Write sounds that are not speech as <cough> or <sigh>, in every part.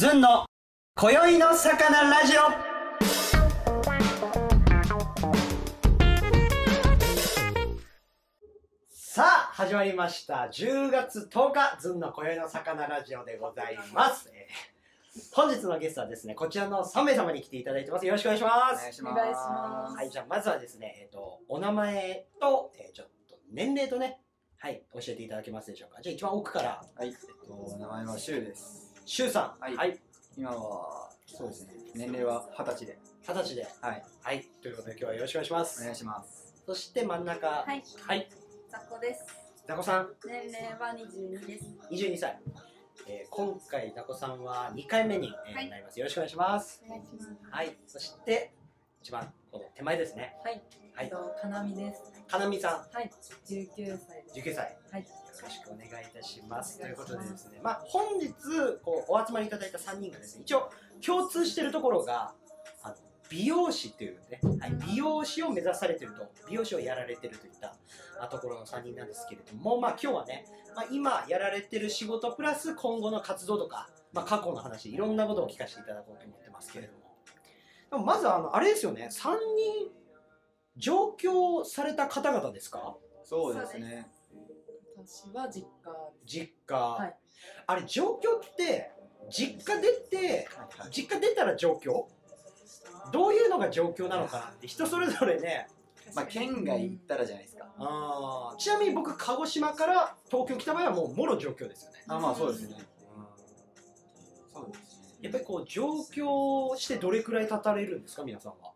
ずんの今宵の魚ラジオ。さあ始まりました。10月10日ずんの今宵の魚ラジオでございます、えー本日のゲストはですねこちらの3名様に来ていただいてます。よろしくお願いします。お願いします。はいじゃあまずはですねえっ、とお名前と、えーちょっと年齢とねはい教えていただけますでしょうか。じゃあ一番奥から。はい、えっと、名前はシュウです。しゅうさん。はい。はい、今は、そうですね、年齢は二十歳で。二十歳で。はい、はい。ということで今日はよろしくお願いします。お願いします。そして真ん中。はい。はい。雑魚です。ザコさん。年齢は22です。22歳、えー今回ザコさんは2回目に、えーはい。なります。よろしくお願いします。お願いします。はい。そして一番この手前ですね。はい。はい。えっと、かなみです。かなみさはい。19歳です。ん19歳はい。よろしくお願いいたしますということでですねまあ本日こうお集まりいただいた3人がですね一応共通しているところがあの美容師っていうね、はい、美容師を目指されてると美容師をやられてるといったあところの3人なんですけれどもまあ今日はね、まあ、今やられてる仕事プラス今後の活動とか、まあ、過去の話いろんなことを聞かせていただこうと思ってますけれどもでもまずあのあれですよね3人上京された方々ですか？そうですね。私は実家。実家、はい。あれ上京って実家出てはいはい。実家出たら上京？どういうのが上京なのかなって人それぞれね。まあ、県外行ったらじゃないですか。あー。ちなみに僕鹿児島から東京来た場合はもうもろ上京ですよね。あ、まあ、そうですね。そうですね。やっぱりこう上京してどれくらい経たれるんですか皆さんは？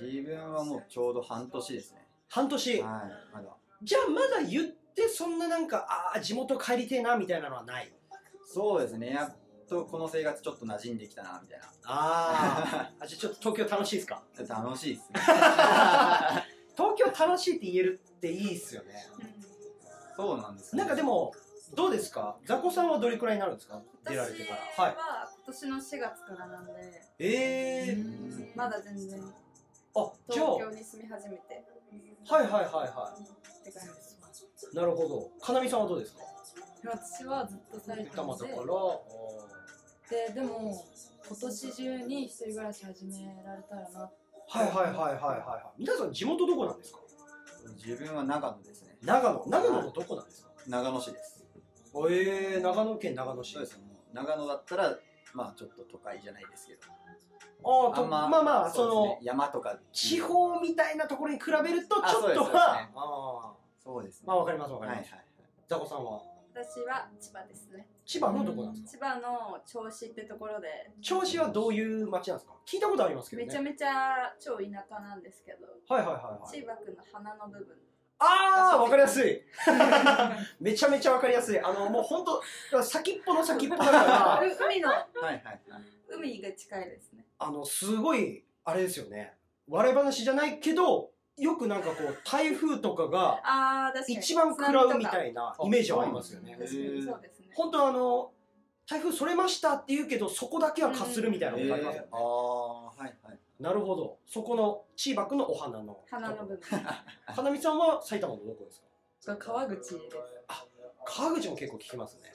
自分はもうちょうど半年ですね。半年？はい、まだ。じゃあまだ言ってそんななんかああ地元帰りてえなみたいなのはない？そうですね、やっとこの生活ちょっと馴染んできたな、みたいあー。<laughs> あじゃあちょっと東京楽しいですか？な。楽しいですね。<laughs> 東京楽しいって言えるっていいっすよね。そうなんですなんかで、もどうですか？ザコさんはどれくらいになるんですか？出られ私てから。はい。は今年の4月からなんで、ええうん。まだ全然あじゃあ東京に住み始めてはいはいはいはって感じです。いなるほどかなみさんはどうですか？私はずっとされてたままでだからで、でも今年中に一人暮らし始められたらな。はいはいはいはいはいはい皆さん地元どこなんですか？自分は長野ですね。長野長野のどこなんですか？長野市です。ええ長野県長野市そうですね。もう長野だったら、まあちょっと都会じゃないですけど。ああとあんままあまあその山とか。地方みたいなところに比べるとちょっとはあそうですね。ーまあわかりますわかります。はいはいはい。ザコさんは？私は千葉ですね。千葉のどこなんですか？千葉の銚子ってところで。銚子はどういう町なんですか？聞いたことありますけどね。めちゃめちゃ超田舎なんですけど、はいはいはいはい。千葉区の花の部分。ああわかりやすい。<laughs> めちゃめちゃわかりやすい。あのもう本当先っぽの先っぽだから。う <laughs> 海のはいはいはい。海が近いですね。あのすごいあれですよね。笑い話じゃないけどよくなんかこう台風とかがああ確かに。一番食らうみたいいなイメージはありますよね。あ確かにそうですね。本当あの台風それましたって言うけどそこだけはかするみたいなのがありますよね。あ、あ、はいはい。なるほど。そこの千葉区のお花の。花の部分。<laughs> 花見さんは埼玉のどこですか？川口です。川口も結構聞きますね。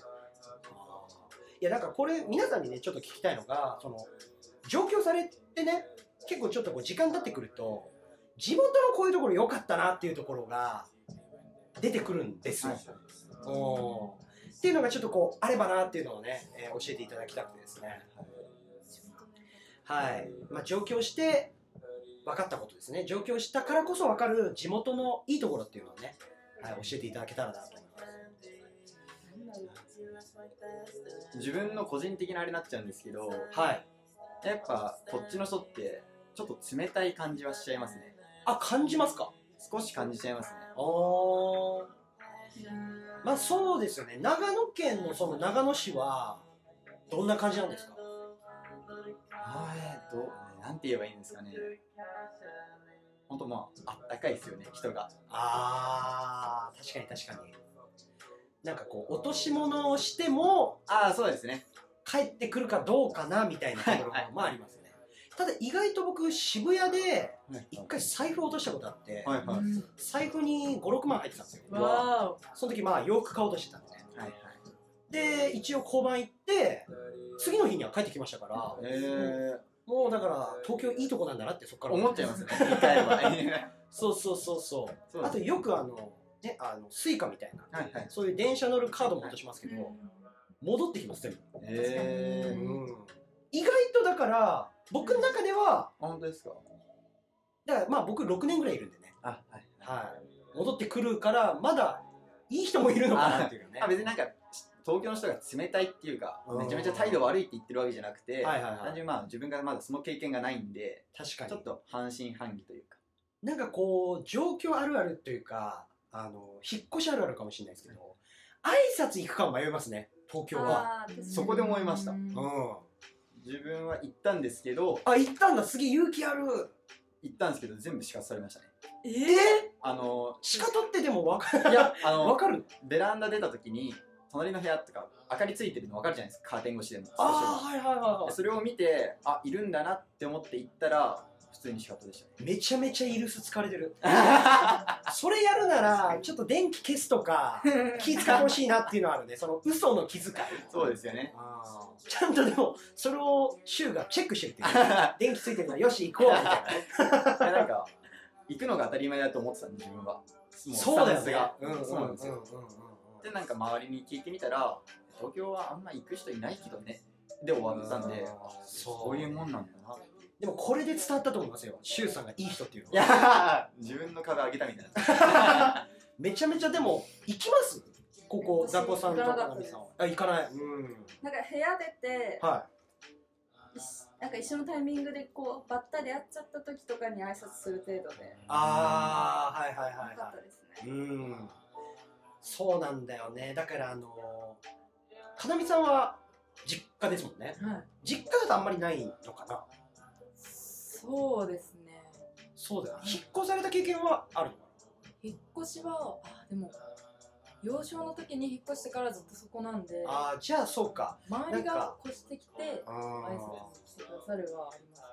いやなんかこれ皆さんにねちょっと聞きたいのがその上京されてね結構ちょっとこう時間経ってくると地元のこういうところ良かったなっていうところが出てくるんですよ、うん。っていうのがちょっとこうあればなっていうのをね、えー教えていただきたくてですね。はい、まあ、上京して分かったことですね。上京したからこそ分かる地元のいいところっていうのをね、はい、教えていただけたらなと思います。自分の個人的なあれになっちゃうんですけど、はいやっぱこっちの人ってちょっと冷たい感じはしちゃいますね。あ感じますか？少し感じちゃいますね。あーまあそうですよね長野県のその長野市はどんな感じなんですか？あえー、どうなんて言えばいいんですかね。本当まああったかいですよね人が。あー確かに確かになんかこう落とし物をしてもああそうですね。帰ってくるかどうかなみたいなところはいはい。がまあありますね。ただ意外と僕渋谷で一回財布落としたことあって、はいはい。はい財布に56万入ってたんですよ。わその時まあ洋服買おうとしてたんで。ねはい。で一応交番行って次の日には帰ってきましたからえもうだから東京いいとこなんだなってそこから思っちゃいますよね一回は。<laughs> そうそうそうそう。あとよくあのねあのスイカみたいな。はいはい。そういう電車乗るカードも落としますけど戻ってきます全部、え意外とだから僕の中では本当ですか？だからまあ僕6年ぐらいいるんでね。あはい。はい。戻ってくるからまだいい人もいるのかなっていうね。あ別になんか東京の人が冷たいっていうかうん。めちゃめちゃ態度悪いって言ってるわけじゃなくて、はいはいはい。単純にまあ自分がまだその経験がないんで確かに。ちょっと半信半疑というか。なんかこう状況あるあるというかあの引っ越しあるあるかもしれないですけど挨拶行くかも迷いますね東京は。そこで思いました。うん。うん。自分は行ったんですけど。あ行ったんだ。すげえ勇気ある。行ったんですけど全部死活されましたね。ええあの仕方ってでも分かる。いやあの <laughs> 分かる？ベランダ出た時に隣の部屋とか明かりついてるの分かるじゃないですか。カーテン越しでもああははいはいはいそれを見てあいるんだなって思って行ったら普通に仕方でしたね。いめちゃめちゃイルス疲れてる。<laughs> それやるならちょっと電気消すとか <laughs> 気使ってほしいなっていうのはあるね。その嘘の気遣い。そうですよね。ちゃんとでもそれを柊がチェックしてるって。い <laughs> う電気ついてるからよし行こうみたいななんか行くのが当たり前だと思ってたんで自分は。もそうだよね。うんそうなんですよ。でなんか周りに聞いてみたら東京はあんま行く人いないけどね。で終わったんでそういうもんなんだなでもこれで伝わったと思いますよ。柊さんがいい人っていうのいはやー自分の壁上げたみたいな。<laughs> めちゃめちゃでも行きます？ここ私ザコさんと行かなかったです。かなみさんはあ行かない。うん。なんか部屋出てはい。なんか一緒のタイミングでこうばったり会っちゃった時とかに挨拶する程度で。ああはいはいはいかったですいね。うん。そうなんだよね。だからあのかなみさんは実家ですもんね。はい。実家だとあんまりないのかな？そうですね。そうだよね。引っ越された経験はある？引っ越しはあでも幼少の時に引っ越してからずっとそこなんで。なああじゃあそうか。周りが越してきてあ挨拶してくださるはあります。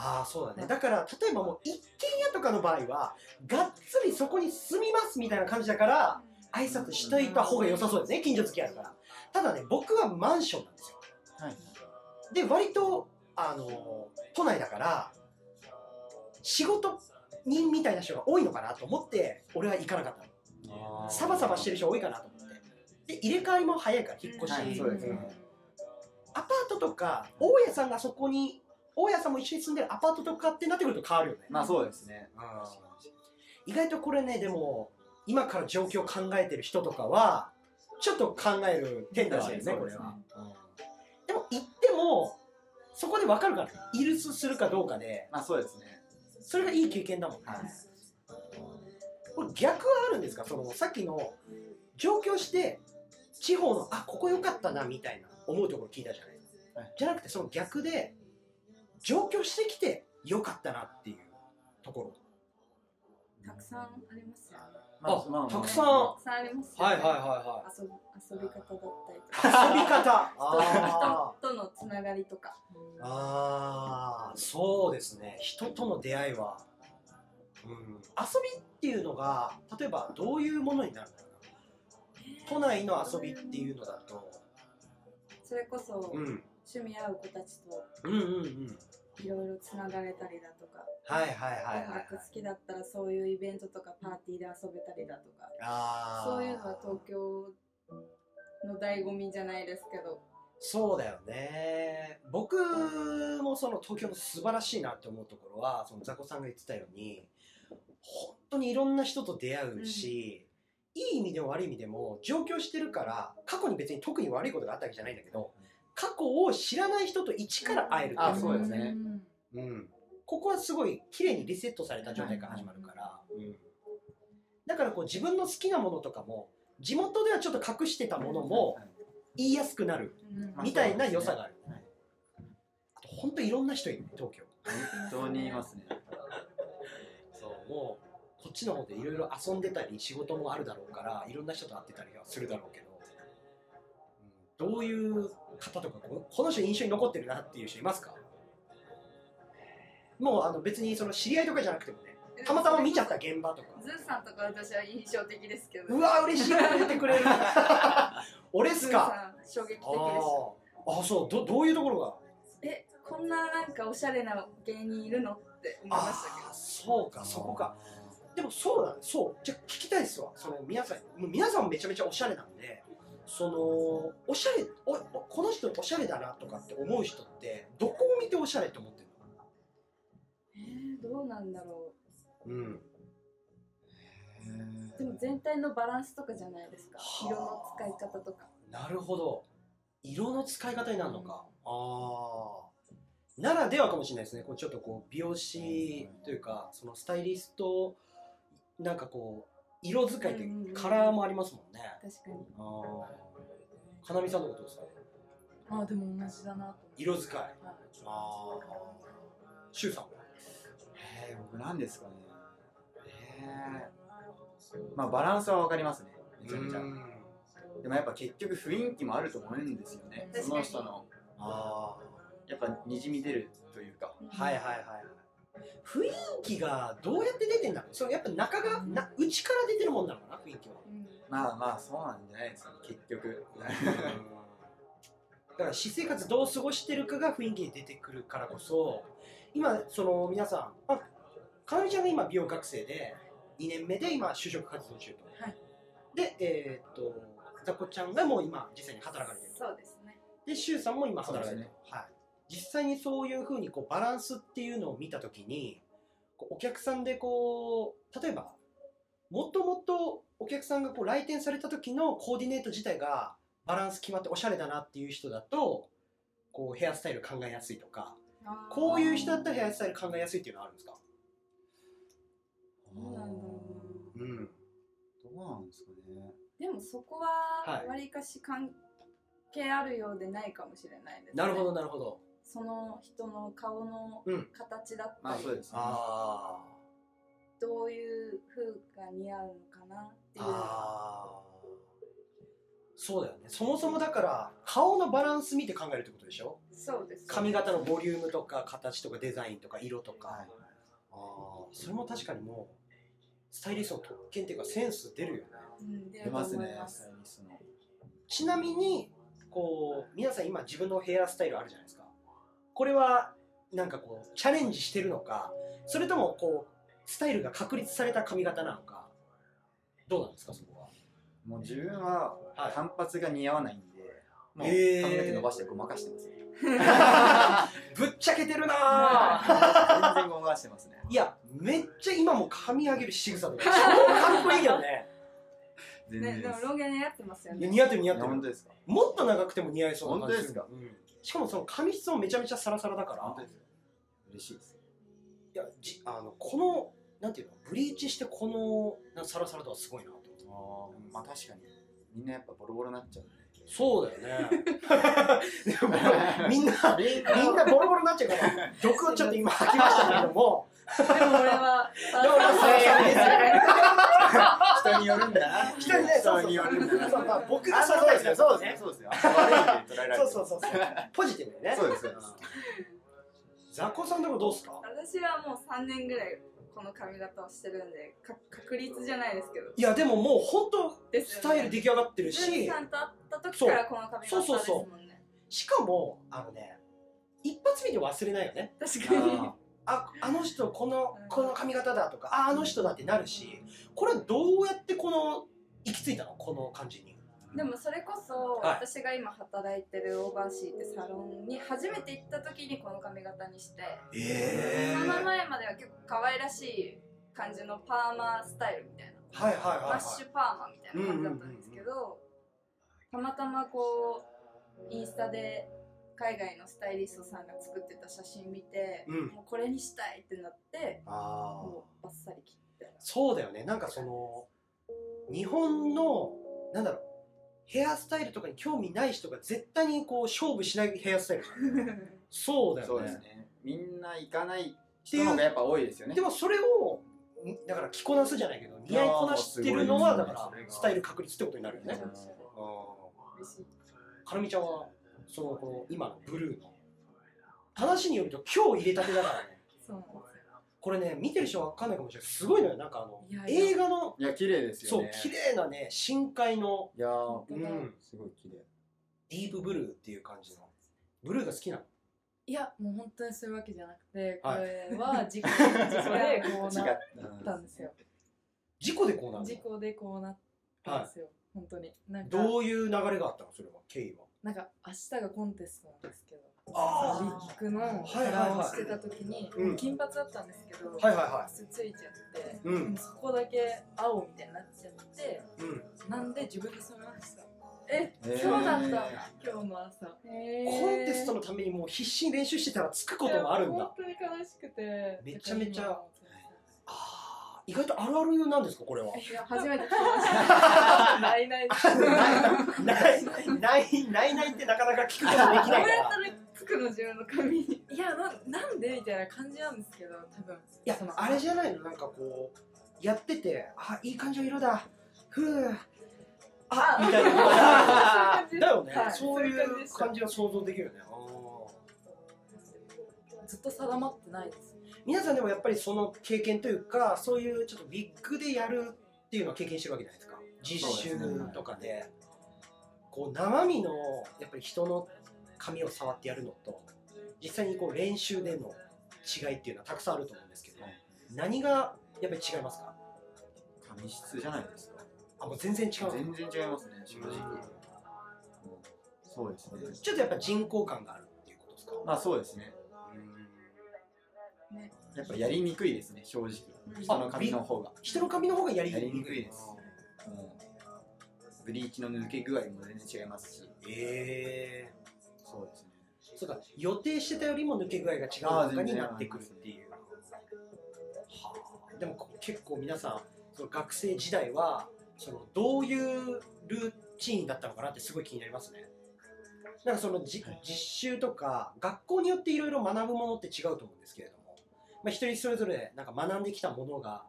あーそうだね。だから例えばもう一軒家とかの場合はがっつりそこに住みますみたいな感じだから挨拶しといた方が良さそうですね近所付き合いから。ただね僕はマンションなんですよ。はい。で割とあの都内だから仕事人みたいな人が多いのかなと思って俺は行かなかったの。サバサバしてる人多いかなと思って。で入れ替わりも早いから引っ越し、はいそうですね。んアパートとか大家さんがそこに大家さんも一緒に住んでるアパートとかってなってくると変わるよね、まあそうですね。意外とこれねでも今から状況を考えてる人とかはちょっと考える点だしねこれは、うん。でも行ってもそこで分かるからイルスするかどうかで。まあそうですねそれがいい経験だもんね、はい。これ逆はあるんですか？そのさっきの上京して地方のあここ良かったなみたいな思うところ聞いたじゃない。ですか、はい。じゃなくてその逆で上京してきて良かったなっていうところ。たくさんありますよね。まあまたくさん。たくさんありますよね。は遊び遊び方だったりとか。遊び方。<laughs> あ人とのつながりとか。ーあーそうですね。人との出会いは、うん、遊びっていうのが例えばどういうものになるんだろうな。都内の遊びっていうのだと、それこそうん、趣味合う子たちと。うんうんうんいろいろつながれたりだとかはいはいはいはい、音楽好きだったらそういうイベントとかパーティーで遊べたりだとかそういうのは東京の醍醐味じゃないですけど。そうだよね。僕もその東京の素晴らしいなって思うところはそのザコさんが言ってたように本当にいろんな人と出会うし、いい意味でも悪い意味でも上京してるから過去に別に特に悪いことがあったわけじゃないんだけど過去を知らない人と一から会えるっていう。あそうですね。ん。うん、ここはすごい綺麗にリセットされた状態から始まるから、うん、だからこう自分の好きなものとかも地元ではちょっと隠してたものも言いやすくなるみたいな良さがある、はいあと本当いろんな人いるね東京。本当にいますね。そうもうこっちの方でいろいろ遊んでたり仕事もあるだろうからいろんな人と会ってたりはするだろうけど、うん、どういう方とかここの人印象に残ってるなっていう人いますか？もうあの別にその知り合いとかじゃなくてもねたまたま見ちゃった現場とか。ズーさんとか私は印象的ですけど。うわ嬉しいこと言ってくれる。<laughs> 俺っすか？衝撃的でしたあそうどどういうところが？えこんななんかおしゃれな芸人いるの？って思いましたけあーそうかそこか。でもそうだね。そう。じゃあ聞きたいですわ。その皆さんもう皆さんもめちゃめちゃおしゃれなんでそのおしゃれおおこの人おしゃれだなとかって思う人ってどこを見ておしゃれって思ってるどえー、どうなんだろのうん。うでも全体のバランスとかじゃないですか。はあ。色の使い方とか。なるほど。色の使い方になるのか、ああならではかもしれないですね。こうちょっとこう美容師というかそのスタイリストなんかこう色使いってカラーもありますもんね、確かに。ああかなみさんのことですか？あでも同じだな色使い。はい。ああシュウさんは？えー、僕なんですかね。えー、まあバランスは分かりますね。めちゃめちゃ。でもやっぱ結局雰囲気もあると思うんですよね。その人の。あやっぱにじみ出るというか。あはいはいはい雰囲気がどうやって出てんだ？ろうそれやっぱ中がな内から出てるもんなのかな？雰囲気は。うん。まあまあそうなんじゃないですか結局。<laughs> だから私生活どう過ごしてるかが雰囲気に出てくるからこそ今その皆さんあかなみちゃんが今美容学生で2年目で今就職活動中と、はい。でえーっとザコちゃんがもう今実際に働かれてるそうですね。でシュウさんも今働かれてる、そうですはい、実際にそういうふうにこうバランスっていうのを見たときにこうお客さんでこう例えばもともとお客さんがこう来店された時のコーディネート自体がバランス決まっておしゃれだなっていう人だとこうヘアスタイル考えやすいとかこういう人だったらヘアスタイル考えやすいっていうのはあるんですか？どうなんだ。ろううん。どうなんですかね。でもそこははい。わりかし関係あるようでないかもしれないです、ね、なるほどなるほどその人の顔のうん形だったり、まあそうですね。あどういう風が似合うのかなってーいう。そうだよね。そもそもだから顔のバランス見て考えるってことでしょ？そうです。髪型のボリュームとか形とかデザインとか色とか、はいああそれも確かにもうスタイリストの特権っていうかセンス出るよね。うん、出ますねスタイリストのちなみにこう皆さん今自分のヘアスタイルあるじゃないですかこれはなんかこうチャレンジしてるのかそれともこうスタイルが確立された髪型なのかどうなんですかそこは？もう自分ははい。単発が似合わないんでもう髪の毛伸ばしてごまかしてますね。<laughs> ぶっちゃけてるなぁ。全然ごまかしてますね。いやめっちゃ今も髪上げる仕草とか <laughs> 超かっこいいよね。ね、全然でもロン毛似合ってますよいやね似合ってる似合ってる。本当ですか？もっと長くても似合いそうな感じ本当ですか？うんしかもその髪質もめちゃめちゃサラサラだから。嬉しいです。いやじあのこのなんていうの？ブリーチしてこのなサラサラ度はすごいなと思って。あーまあ確かに。みんなやっぱボロボロになっちゃうそうだよね。<laughs> でもみんなみんなボロボロになっちゃうから毒をちょっと今吐きましたけれども。でも俺はでも俺は人によるんだ。な。人によるんだ。な僕があそうですよそうですよそうそうそうそう。ポジティブにね。そうですそうです。ザコさんとこどうですか？私はもう3年ぐらいこの髪型をしてるんでか確率じゃないですけど。いやでももう本当スタイル出来上がってるし。さんと会った時からこの髪型ですそうそう。もんね。しかもあのね一発見て忘れないよね。確かに。あああの人このうん。この髪型だとかああの人だってなるし。これどうやってこの行き着いたの？この感じにでもそれこそはい。私が今働いてるオーバーシーってサロンに初めて行った時にこの髪型にしてえその前までは結構可愛らしい感じのパーマスタイルみたいな。はいはいはい、マッシュパーマみたいな感じだったんですけどたまたまこうインスタで海外のスタイリストさんが作ってた写真見て、うん。もうこれにしたいってなってああもうバッサリ切ってそうだよね。なんかその日本のなんだろうヘアスタイルとかに興味ない人が絶対にこう勝負しないヘアスタイル。そうだよね。そうですね。みんな行かない人の方がやっぱ多いですよね。でもそれをんだから着こなすじゃないけど似合いこなしてるのはだからスタイル確立ってことになるよね。かなみちゃんはそのこの今のブルー。の話によると今日入れたてだからねそうここれね見てる人は分かんないかもしれない。すごいのよ。なんかあのいやいや。映画のいや綺麗ですそう綺麗なね深海の。いやーうん。すごい綺麗。ディープブルーっていう感じの。ブルーが好きなの。いやもう本当にそういうわけじゃなくてこはい。れは事故事故でこう違なっったんですよ。事故でこうなる事故でこうなったんですよ、<laughs> 本当に。なんか。どういう流れがあったの？それは。経緯は。なんか明日がコンテストなんですけどあウィッグの柄をしてた時に、うん。金髪だったんですけど、はいはいはつついちゃって、うん。そこだけ青みたいになっちゃってうん。なんで自分で染めましたえ、そうだった。今日の朝。コンテストのためにもう必死に練習してたらつくこともあるんだ。本当に悲しくて。めちゃめちゃ。意外とあるあるなんですかこれは。今いや初めて聞きました。<laughs> ないないないないないないってなかなか聞くことできないから。どうやったらつくの自分の髪に。いやななんでみたいな感じなんですけど多分。いやそのあれじゃないの？なんかこうやっててあいい感じの色だ。ふう。ああみたいな。だよね、はい。そういそう感じは想像できるよねずっと定まってないです。皆さんでもやっぱりその経験というかそういうちょっとビッグでやるっていうのを経験してるわけじゃないですか。実習とかで。こう生身のやっぱり人の髪を触ってやるのと実際にこう練習での違いっていうのはたくさんあると思うんですけど何がやっぱり違いますか？髪質じゃないですか。あもう全然違う。全然違いますね正直。うん。そうですね。ちょっとやっぱ人工感があるっていうことですか？まあそうですね。ねやっぱやりにくいですね正直うん。人の髪の方が。人の髪の方がやりやりにくいです。もうブリーチの抜け具合も全然違いますし。ええそうですね。そうか予定してたよりも抜け具合が違うとかになってくるっていう。はあ。でもこ結構皆さんその学生時代はそのどういうルーチンだったのかなってすごい気になりますね。なんかそのじはい。実習とか学校によっていろいろ学ぶものって違うと思うんですけれども、まあ、一人それぞれなんか学んできたものが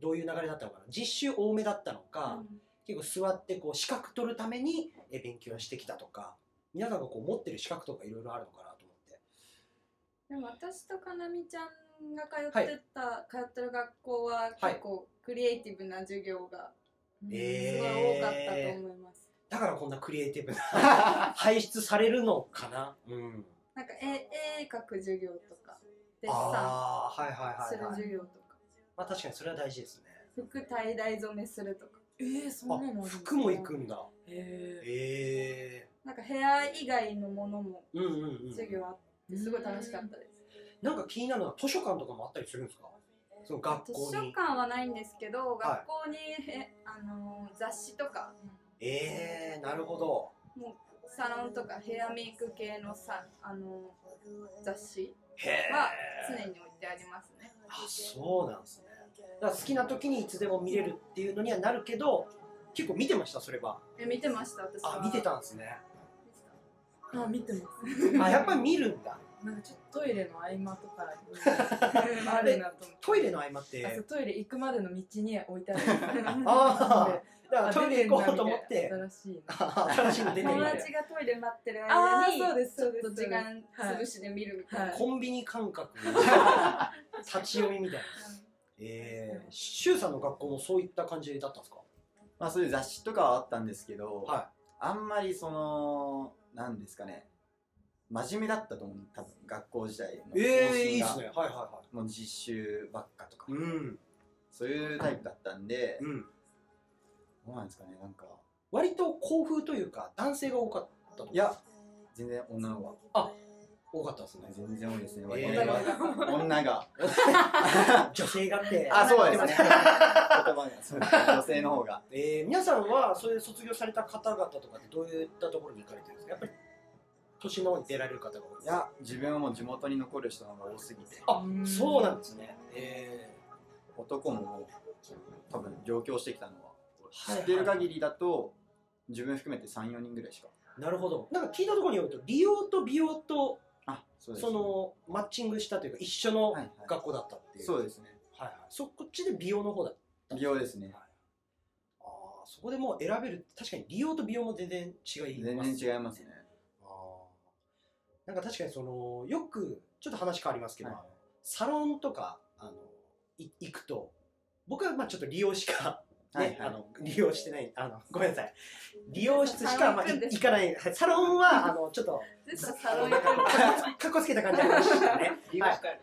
どういう流れだったのかな。実習多めだったのか、結構座ってこう資格取るためにえ勉強してきたとか皆さんがこう持ってる資格とかいろいろあるのかなと思って。でも私とかなみちゃんが通ってた、通ってる学校は結構クリエイティブな授業がすごいえー多かったと思います、だからこんなクリエイティブな <laughs> 排出されるのかな、うん、なんか絵絵描く授業とかデッサああはいはいンするはい、はい、授業とか。まあ確かにそれは大事ですね。服 tie dye 染めするとか。えー、そあ服も行くんだ。へえなんかヘア以外のものも授業あってすごい楽しかったです。なんか気になるのは図書館とかもあったりするんですか？その学図校に。書館はないんですけど、はい。学校にえあの雑誌とか。ええなるほど。サロンとかヘアメイク系のさあの雑誌は常に置いてありますね。あそうなんですね。だから好きな時にいつでも見れるっていうのにはなるけど結構見てました？それは。え見てました私は。あ見てたんですねあ見てます。あやっぱり見るんだ。なんかちょっとトイレの合間とかに。<laughs> あるなと思って。トイレの合間って？うトイレ行くまでの道に置いてある。<laughs> あで <laughs> だからトイレ行こうと思って。新しいな。新しいの出て友る。達がトイレ待ってる間にそうですそょっです。と時間潰しで見るみたいな、はい。コンビニ感覚立ち読みみたいな。ええー、シュウさんの学校もそういった感じだったんですか？まあそういう雑誌とかはあったんですけど、はあんまりそのなんですかね。真面目だったと思う。多分学校時代のええいいっすね。はいはいはもう実習ばっかとか、いうん。そういうタイプだったんで、うん。どうなんですかね。なんか。割と校風というか男性が多かったといや全然女の方が多かったですね。全然多いですね、えー。女が。<laughs> 女性がって。あそうですね。言葉が女性の方が。えー、皆さんはそういう卒業された方々とかってどういったところに行かれてるんですか？やっぱり都心の方に出られる方が多いですいや自分はもう地元に残る人の方が多すぎて。あそうなんですね。え男ももう多分上京してきたのは。ー、知ってる限りだと自分含めて34人ぐらいしか。なるほど。なんか聞いたところによると利用と美容とあそうですそのマッチングしたというか一緒のはいはい。学校だったっていう、そうですね。はいはい、そこっちで美容の方だった。美容ですね。はい。あーそこでもう選べる確かに利用と美容も全然違います全然違いますね。あー。なんか確かにそのよくちょっと話変わりますけど、はい。サロンとかあのい行くと僕はまあちょっと利用しかね、はいはい。あの利用してないあの <laughs> ごめんなさい。利用室しか、まあ、行かないはい。サロンはあのちょっとずっとサロンかっこつけた感じありましたね。利用したい。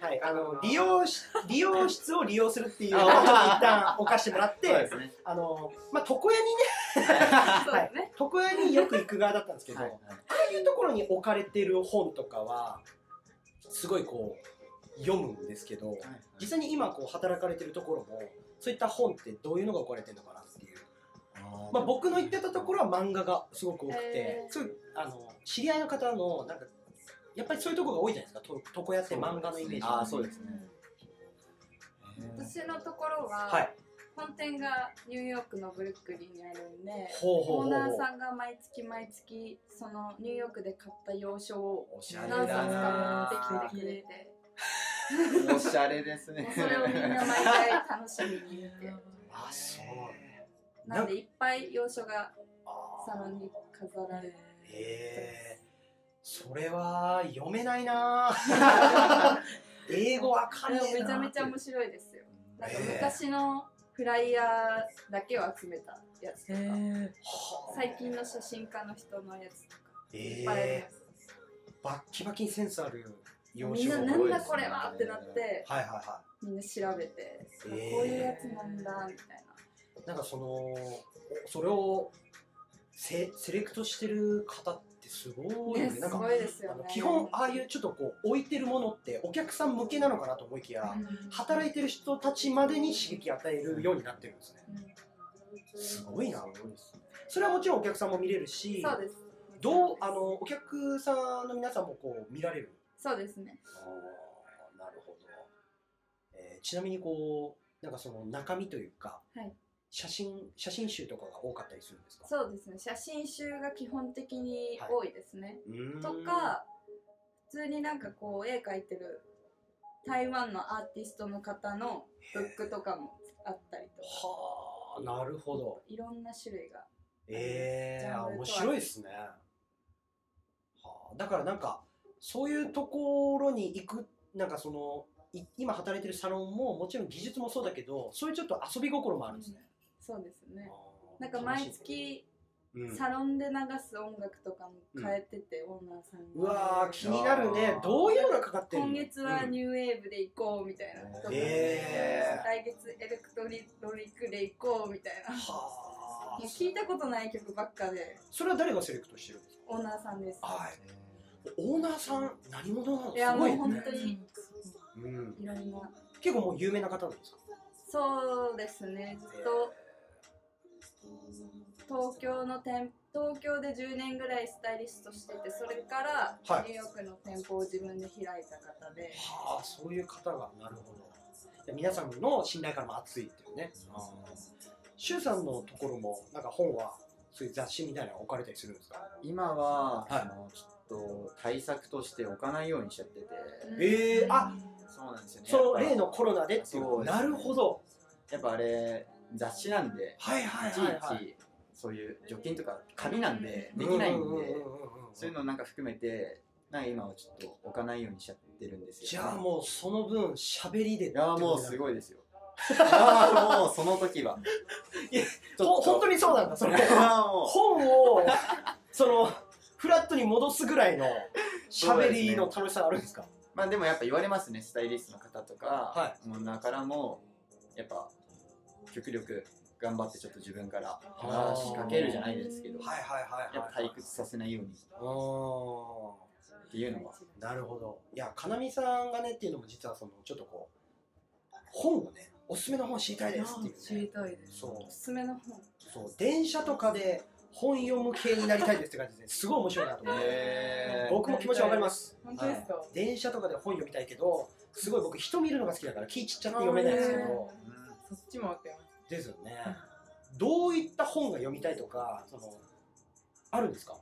はい、あの利用し利用室を利用するっていう <laughs> のを一旦置かしてもらってね。あのまあ床屋にねそうですね。<laughs> 床屋によく行く側だったんですけど、はいああいうところに置かれてる本とかはすごいこう読むんですけど実際に今こう働かれてるところもそういった本ってどういうのが置かれてるのかなっていう、まあ、僕の言ってたところは漫画がすごく多くてあの知り合いの方のなんかやっぱりそういうところが多いじゃないですか。と床屋って漫画のイメージ。あーそうですね。私のところは、はい。本店がニューヨークのブルックリンにあるんでほうほうほうほう。オーナーさんが毎月毎月そのニューヨークで買った洋書をおしゃれ何冊だか持ってきてくれて。なおしゃれですね。それをみんな毎回楽しみに見て。あそう。なんでいっぱい洋書があサロンに飾られてへえそれは読めないな。<laughs> 英語わかんねえな。めちゃめちゃ面白いですよ。なんか昔のフライヤーだけを集めたやつとか。はあ最近の写真家の人のやつとか。いえっぱいありえます。バッキバキにセンスある。洋みんな書なんだこれはってなってはいはいはみんな調べて、えー。こういうやつなんだみたいいなんかそのそれをセセレクトしてる方ってすごいな、よね。なんかねすごいですよね。あの基本ああいうちょっとこう置いてるものってお客さん向けなのかなと思いきやうん。働いてる人たちまでに刺激与えるようになってるんですね。うん。すごいなそれはもちろん。お客さん。も見れるしそうですどうあのお客さん。の皆さん。もこう見られるそうですね。なるほど、えーちなみにこうなんかその中身というか、はい。写真写真集とかが多かったりするんですか？そうですね。写真集が基本的に多いですね、うーん。とか普通になんかこう絵描いてる台湾のアーティストの方のブックとかもあったりとか。はあなるほど。いろんな種類がええー、面白いですね、はあ、だからなんかそういうところに行くなんかそのい今働いてるサロンももちろん技術もそうだけどそういうちょっと遊び心もあるんですね、そうですね。なんか毎月うん。サロンで流す音楽とかも変えてて、オーナーさんうがわー気になるね。どういうのがかかってるの？今月はニューウェーブで行こうみたいなとか、へー。来月エレクトリックで行こうみたいな。はあ。もう聞いたことない曲ばっかで。それは誰がセレクトしてるんですか？オーナーさんです。はいオーナーさん何者なの？いやもうすごいね。本当にうん、いろんな。結構もう有名な方なんですか？そうですね。ずっと東京の店東京で10年ぐらいスタイリストしててそれからはい。ニューヨークの店舗を自分で開いた方で、はあそういう方がなるほど。いや皆さんの信頼感も厚いっていうね。シュウさんのところもなんか本はそういう雑誌みたいなの置かれたりするんですか？今は、はい。そのちょっと対策として置かないようにしちゃってて、えーあそうなんですよね。その例のコロナでっていう。ね。なるほど。やっぱあれ雑誌なんではいはいいちいはい。はいちそういう除菌とか紙なんでできないんでそういうのなんか含めてなんか今はちょっと置かないようにしちゃってるんですよ、じゃあもうその分喋りでいやもうすいごいですよ。<laughs> いやもうその時は。いやちょっと。本当にそうなんだそれ。本をそのフラットに戻すぐらいの <laughs> 喋りの楽しさがあるんですか？まあでもやっぱ言われますねスタイリストの方とか、はオーナーからもやっぱ極力頑張ってちょっと自分から話しかけるじゃないですけど。はいはいはいやっぱ退屈させないように。あっていうのはーなるほど。いやかなみさんがねっていうのも実はそのちょっとこう本をねおすすめの本知りたいですっていう、ね、知りたいです。そう。おすすめの本。そう。電車とかで本読む系になりたいですって感じですごい面白いなと思って。僕も気持ちわかります。本当ですか、はい。電車とかで本読みたいけどすごい僕人見るのが好きだから気ちっちゃって読めないんですけど。そっちもあってます。ですよね。どういった本が読みたいとかそのあるんですか？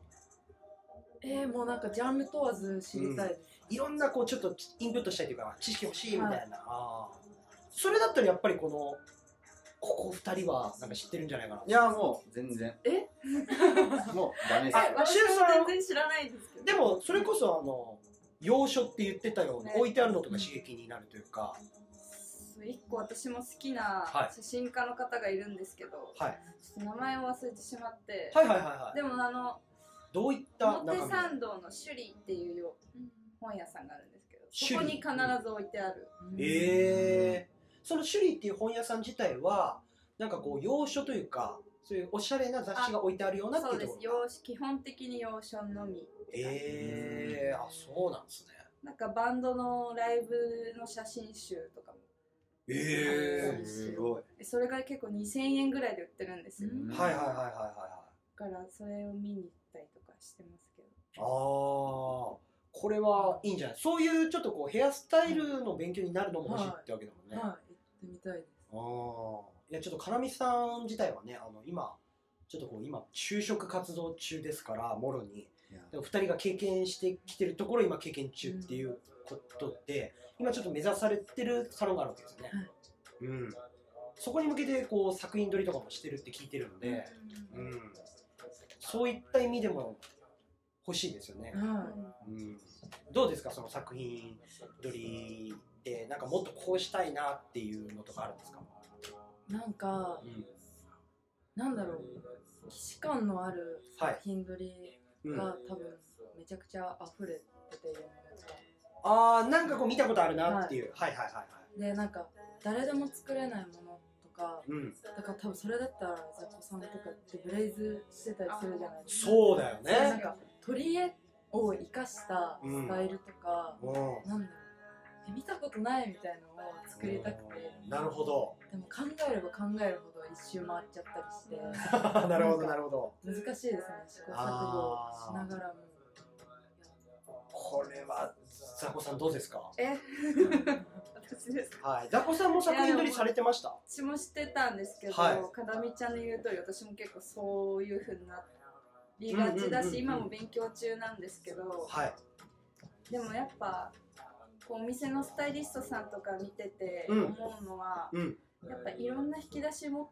えー、もうなんかジャンル問わず知りたいです、いろんなこうちょっとインプットしたいというか知識欲しいみたいな、あー。それだったらやっぱりこのここ二人はなんか知ってるんじゃないかな。いやもう全然。え？<laughs> もうダメです。あシュウさんも全然知らないですけど。でもそれこそあの要所って言ってたように、ね置いてあるのとか刺激になるというか、そう一個私も好きなはい。写真家の方がいるんですけど、はい、ちょっと名前を忘れてしまって、はいはいはいはい。でもあのどういった表参道の首里っていうよ本屋さんがあるんですけどそこに必ず置いてある、えー、その首里っていう本屋さん自体はなんかこう洋書というかそういうおしゃれな雑誌が置いてあるようなってそいううところです洋基本的に洋書のみ。えー、あそうなんですね。なんかバンドのライブの写真集とかも。えすごい。でそれが結構2000円ぐらいで売ってるんですよ、うん。ー、はいはいはいはいはいはい。だからそれを見に行ったりとかしてますけど。ああこれはいいんじゃない？そういうちょっとこうヘアスタイルの勉強になるのも欲しいってわけだもんね、はい、行ってみたいです。ああいやちょっとかなみさん自体はねあの今ちょっとこう今就職活動中ですからもろに。いや。でも2人が経験してきてるところを今経験中っていうことで、今ちょっと目指されてるサロンがあるわけですよね、うん、そこに向けてこう作品撮りとかもしてるって聞いてるので、うん、そういった意味でも欲しいですよね、はうん、どうですかその作品撮りでなんかもっとこうしたいなっていうのとかあるんですか、い。なんか、うん。なんだろう。既視感のあるはい。作品撮りうん、が多分めちゃくちゃ溢れててああなんかこう見たことあるなっていう、はい、はいはいはいはい。でなんか誰でも作れないものとかうん。だから多分それだったらザコさんとかってブレイズしてたりするじゃないですか。そうだよね。なんか取り柄を生かしたスタイルとか、うん。なんだろう。え見たことないみたいのを作りたくて。なるほど。でも考えれば考えるほど一周回っちゃったりして。<laughs> なるほどなるほど。難しいですね試行錯誤しながらも。これはザコさんどうですか？え？<laughs> 私ですか？はい。ザコさんも作品撮りされてました？私も知ってたんですけど、はい。かなみちゃんの言う通り私も結構そういうふうになりがちだし、今も勉強中なんですけどはい。でもやっぱこうお店のスタイリストさんとか見ててうん。思うのは、うん。やっぱいろんな引き出し持っ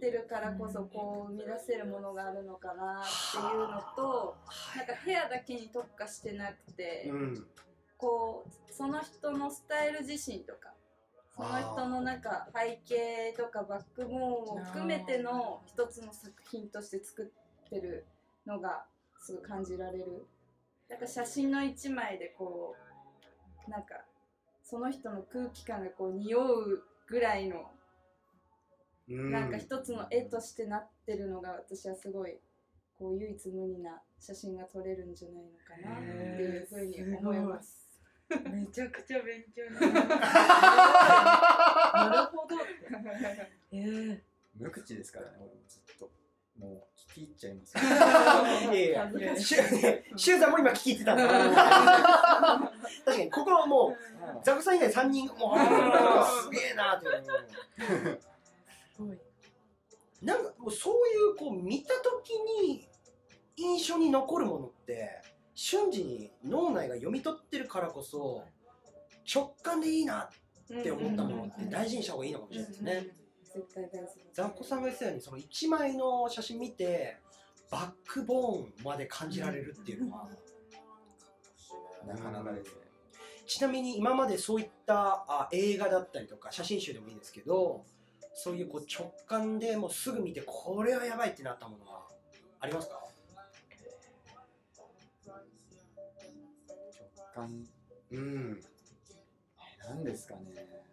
てるからこそこう生み出せるものがあるのかなっていうのとなんかヘアだけに特化してなくて、うん。こうその人のスタイル自身とかその人のなんか背景とかバックボーンを含めての一つの作品として作ってるのがすごい感じられる。なんか写真の一枚でこうなんかその人の空気感がこう匂うぐらいのうん。なんか一つの絵としてなってるのが私はすごいこう唯一無二な写真が撮れるんじゃないのかなっていうふうに思います。めちゃくちゃ勉強になります。<laughs> なるほど。って。<laughs> えー。無口ですからね俺もずっともう聞き入っちゃいます。<laughs> いやいや。しい。シュシュウさんも今聞いてたんだ。確かにここはもうザコさん以外3人もうすげえなってすごいなんかもうそういうこう見た時に印象に残るものって瞬時に脳内が読み取ってるからこそ直感でいいなって思ったものって大事にした方がいいのかもしれないですね。絶対大事ザコさんが言ってたようにその1枚の写真見てバックボーンまで感じられるっていうのはなかなかですね。ちなみに今までそういったあ映画だったりとか写真集でもいいですけどそういうこう直感でもうすぐ見てこれはやばいってなったものはありますか？直感。うん。え何ですかね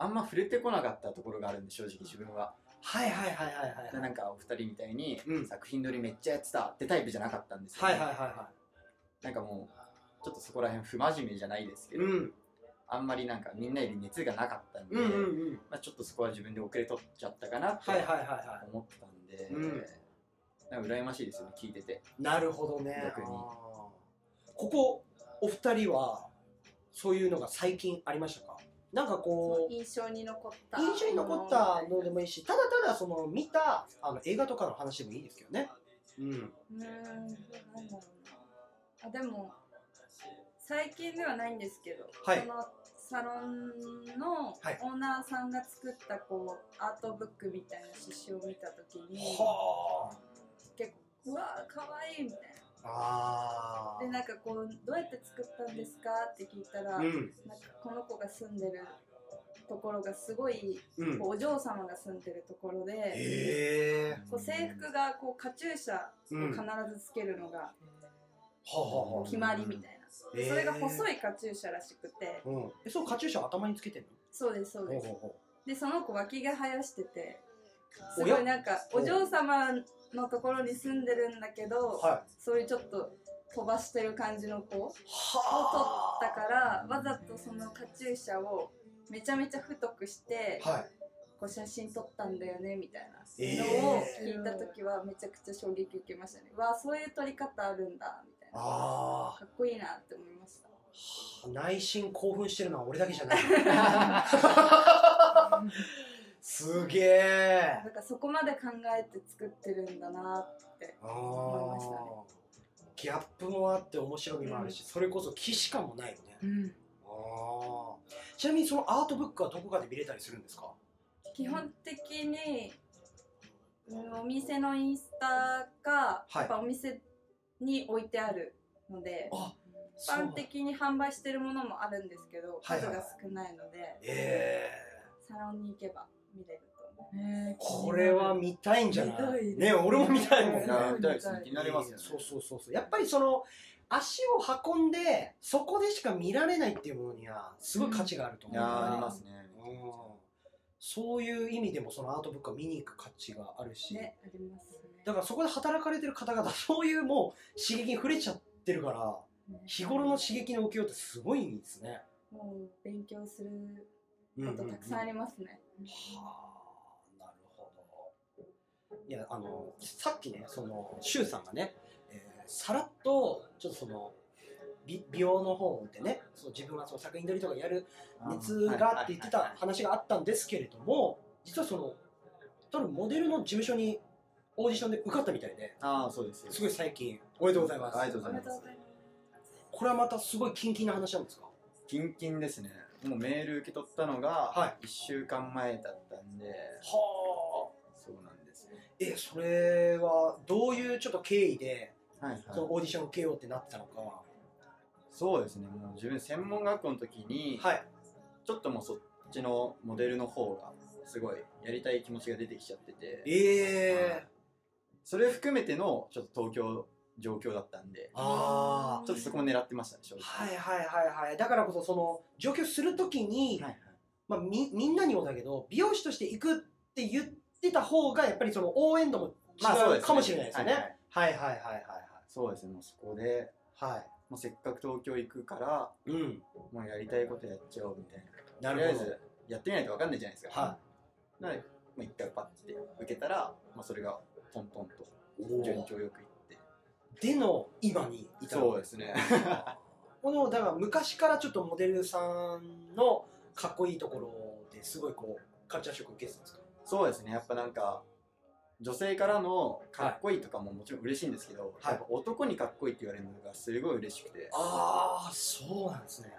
あんま触れてこなかったところがあるんで正直自分は。はいはいはいはいはいでなんかお二人みたいにうん。作品撮りめっちゃやってたってタイプじゃなかったんですよ、はいはいはいはなんかもうちょっとそこら辺不真面目じゃないですけど、いうん。あんまりなんかみんなより熱がなかったんで、うんうんうん。まあ、ちょっとそこは自分で遅れとっちゃったかなってはいはいはいは思ったんで、うん。なんか羨ましいですよね聞いてて。いなるほどね。逆に。あー。ここお二人はそういうのが最近ありましたか？なんかこう印象に残った。印象に残ったのでもいいし、ただただその見たあの映画とかの話でもいいですけどね。うん。うーん。あでも最近ではないんですけど、はい。そのサロンのはい。オーナーさんが作ったこうアートブックみたいな刺繍を見た時には結構うわーかわいいみたいなあ。あでなんかこうどうやって作ったんですかって聞いたら、うん。なんかこの子が住んでるところがすごい、うん。お嬢様が住んでるところで、こう制服がこうカチューシャをうん必ずつけるのがはあはあはあ。決まりみたいな、それが細いカチューシャらしくて。うん。えそうカチューシャ頭につけてんの？そうですそうです。でその子脇が生やしててすごいなんかお嬢様のところに住んでるんだけど、うはい。そういうちょっと飛ばしてる感じの子を取はったからわざとそのカチューシャをめちゃめちゃ太くして、あはい。こう写真撮ったんだよねみたいなえのをー。聞いた時はめちゃくちゃ衝撃受けましたね。わあそういう撮り方あるんだみたいな。あかっこいいなって思いました。あ。内心興奮してるのは俺だけじゃない <laughs> すげえ。なんかそこまで考えて作ってるんだなって。あ思いましたね。ギャップもあって面白みもあるし、それこそ既視感もないよね、うん。あー。ちなみにそのアートブックはどこかで見れたりするんですか？基本的に、うんお店のインスタか、はい。やっぱお店に置いてあるので、あ一般的に販売してるものもあるんですけど、はいはい数が少ないので、えサロンに行けば見れると思う。これは見たいんじゃない？ね。俺も見たいもんねいや見たい。ですね気になりますよね。そうそうそうそう。やっぱりその足を運んでそこでしか見られないっていうものにはすごい価値があると思う。から、ーありますね。うん。そういう意味でもそのアートブックは見に行く価値があるし、ね、ありますね。だからそこで働かれてる方々そういうもう刺激に触れちゃってるからね。日頃の刺激の受けようってすごいんですね。もう勉強するうんことたくさんありますね。はあなるほど。いやあのさっきねその周さんがね、えーさらっとちょっとその美美容の方でねその自分はその作品撮りとかやる熱がって言ってた話があったんですけれども実はその多分モデルの事務所にオーディションで受かったみたいでああそうです。すごい最近。おめでとうございます。ありがとうございますおめでとうございます。これはまたすごいキンキンな話なんですか？キンキンですねもうメール受け取ったのがは1週間前だったんで、はあ。そうなんです。ねえそれはどういうちょっと経緯ではいはい。そのオーディション受けようってなってたのかそうですね。もう自分専門学校の時に、はい。ちょっともうそっちのモデルの方がすごいやりたい気持ちが出てきちゃってて。ええそれ含めてのちょっと東京状況だったんで。ああちょっとそこも狙ってましたね正直。はいはいはいはい。だからこそその上京するときに、はいまあ、みみんなにもだけど美容師として行くって言ってた方がやっぱりその応援度もまあそうですね。違うかもしれないですよね、はいはい。はい、はいはいはいそうですね。もうそこではい。はいもうせっかく東京行くからうん。もうやりたいことやっちゃおうみたいな。なるほど。とりあえずやってみないと分かんないじゃないですか。はなので、まあ、一回パッて受けたら、まあ、それがトントンとい順調よくいってでの今にいたそうですね。<laughs> このだから昔からちょっとモデルさんのかっこいいところですごいこうカルチャーショック受けてたんですか？そうですね。やっぱなんか女性からのかっこいいとかももちろん嬉しいんですけど、はい。やっぱ男にかっこいいって言われるのがすごい嬉しくて、ああそうなんですね。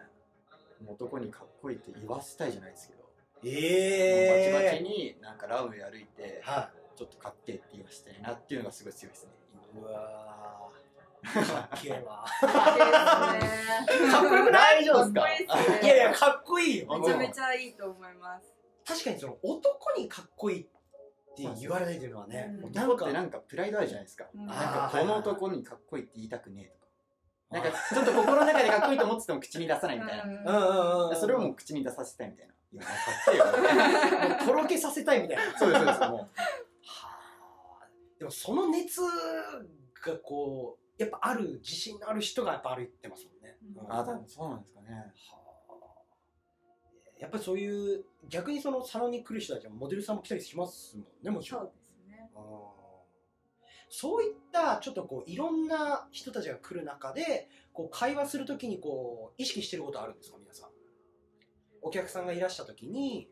男にかっこいいって言わせたいじゃないですけど、ええバチバチになんかランウェイ歩いてはちょっとかっけえって言わせたいなっていうのがすごい強いですねいうわーかっけえわ。かっこよくない？大丈夫ですか？かっこいやいやかっこいいよ。めちゃめちゃいいと思います。確かにその男にかっこいいって言われないっていうのはねうん。男ってなんかプライドあるじゃないですか、うん。なんかこの男にかっこいいって言いたくねえとか。なんかちょっと心の中でかっこいいと思ってても口に出さないみたいな、うんうんうんうん。それをもう口に出させたいみたいな。いや、かっけえよ。もうとろけさせたいみたいな。そうです、そうです。もはあ。でもその熱がこうやっぱある自信のある人がやっぱ歩いてますもんね、うんう。あ、多分そうなんですかね。はあやっぱりそういう逆にそのサロンに来る人たちはモデルさんも来たりしますもんねもちろんそうですね。うんそういったちょっとこういろんな人たちが来る中でこう会話するときにこう意識してることあるんですか皆さんお客さんがいらしたときに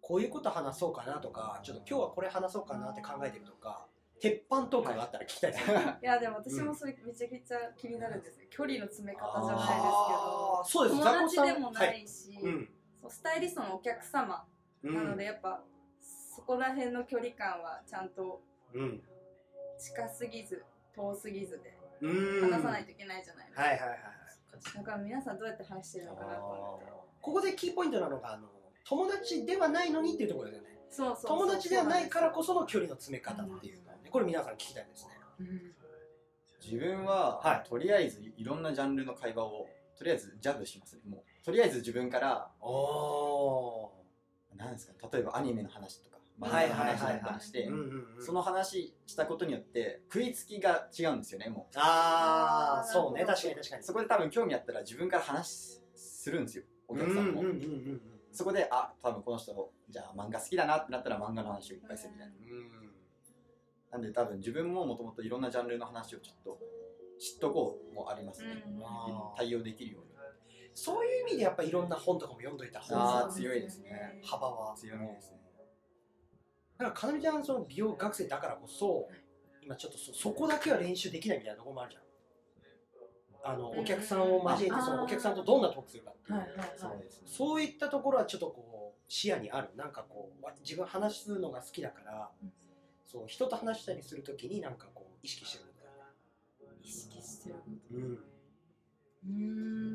こういうこと話そうかなとかちょっと今日はこれ話そうかなって考えてるとか鉄板トークがあったら聞きたいですね。い。やでも私もそれめちゃくちゃ気になるんですよ。距離の詰め方じゃないですけあどー、そうです。友達でもなはい。し、うん。そうスタイリストのお客様。うん。なのでやっぱそこら辺の距離感はちゃんとうん。近すぎず遠すぎずでうん。話さないといけないじゃないですはいはいはいだから皆さんどうやって話してるのかなと思って。ここでキーポイントなのがあの友達ではないのにっていうところだよね。そうそう友達ではないからこその距離の詰め方っていうの。ねこれ皆さん聞きたいですね。うん自分は、はい。とりあえずいろんなジャンルの会話をとりあえずジャブしますね。もうとりあえず自分からおおなんですかね。例えばアニメの話とか漫はい画の話はいはいはい。だったりしてその話したことによって食いつきが違うんですよねもう。ああそうね。確かに確かに。そこで多分興味あったら自分から話するんですよ。お客さんも、そこであ多分この人じゃあ漫画好きだなってなったら漫画の話をいっぱいするみたいな。うんなんで多分自分ももともといろんなジャンルの話をちょっと知っとこうもありますね、対応できるように。そういう意味でやっぱいろんな本とかも読んどいた方が強いですね。幅は。強みですね。だからかなみちゃんその美容学生だからこそ今ちょっとそそこだけは練習できないみたいなところもあるじゃん。あのお客さんを交えてあそのお客さんとどんなトークするかっていう、はいはいはい。そうですね。そういったところはちょっとこう視野にある。なんかこうわ自分話すのが好きだから、うんそう人と話したりするときになんかこう意識してるんだよね意識してるうん。うー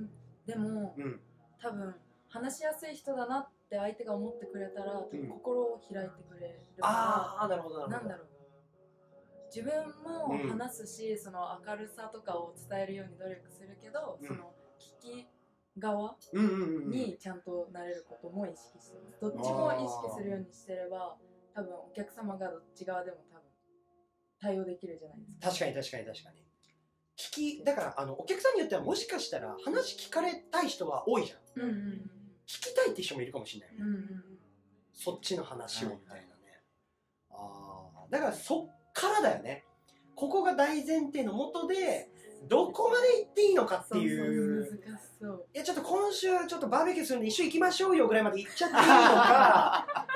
ん。でもうん。多分話しやすい人だなって相手が思ってくれたら多分心を開いてくれるかああなるほどなるほど。らなんだろう。自分も話すし、その明るさとかを伝えるように努力するけど、うん。その聞き側うんうんうんうん。にちゃんとなれることも意識してます。どっちも意識するようにしてれば多分お客様がどっち側でも多分対応できるじゃないですか。確かに確かに確かに。聞きだからあのお客さんによってはもしかしたら話聞かれたい人は多いじゃん。うんうん聞きたいって人もいるかもしれないよね、うんうんうん。そっちの話をみたいなね、ああだからそっからだよね。ここが大前提のもとでどこまで行っていいのかっていう。そうそう難しそう。いやちょっと今週ちょっとバーベキューするんで一緒に行きましょうよぐらいまで行っちゃっていいのか <laughs>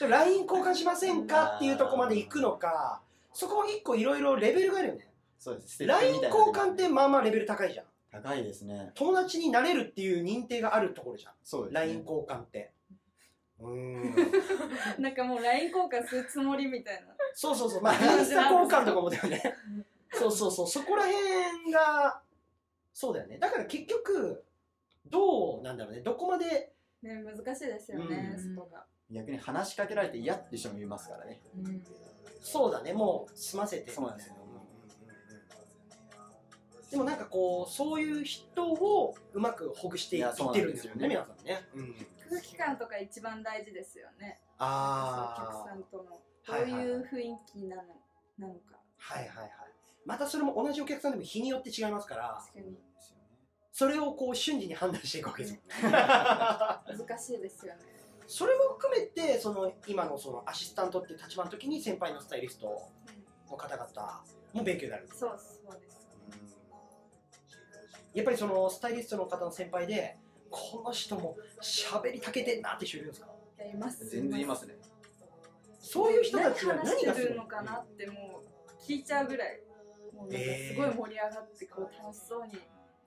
ちょ LINE 交換しませんか？っていうとこまで行くのか。そこも一個いろいろレベルがあるよね。そうです。LINE 交換ってまあまあレベル高いじゃん。高いですね。友達になれるっていう認定があるところじゃん。そうですね。LINE 交換って。うーん。なんかもう LINE 交換するつもりみたいな。そうそうそう。まあインスタ交換とかもだよね。<laughs> そうそうそう。そこら辺がそうだよね。だから結局どうなんだろうね。どこまでね難しいですよね、うん。そこが逆に話しかけられて嫌って人もいますからね。うん。そうだね。もう済ませて。そうなんですよ。でもなんかこうそういう人をうまくほぐしていってるんですよねそう皆さんね、うん、空気感とか一番大事ですよね。おああ客さんとの。どはいうはいう雰囲気なのなのか。はいはいはいまたそれも同じお客さんでも日によって違いますから。確かに。それをこう瞬時に判断していくわけですよね。<laughs> 難しいですよねそれも含めてその今のそのアシスタントっていう立場の時に先輩のスタイリストの方々も勉強になる。そうそうですやっぱりそのスタイリストの方の先輩でこの人も喋りかけてんなって人いるんですかやります全然いますねそういう人た何ちは何がするのかなってもう聞いちゃうぐらいもうなんかすごい盛り上がってこう楽しそうに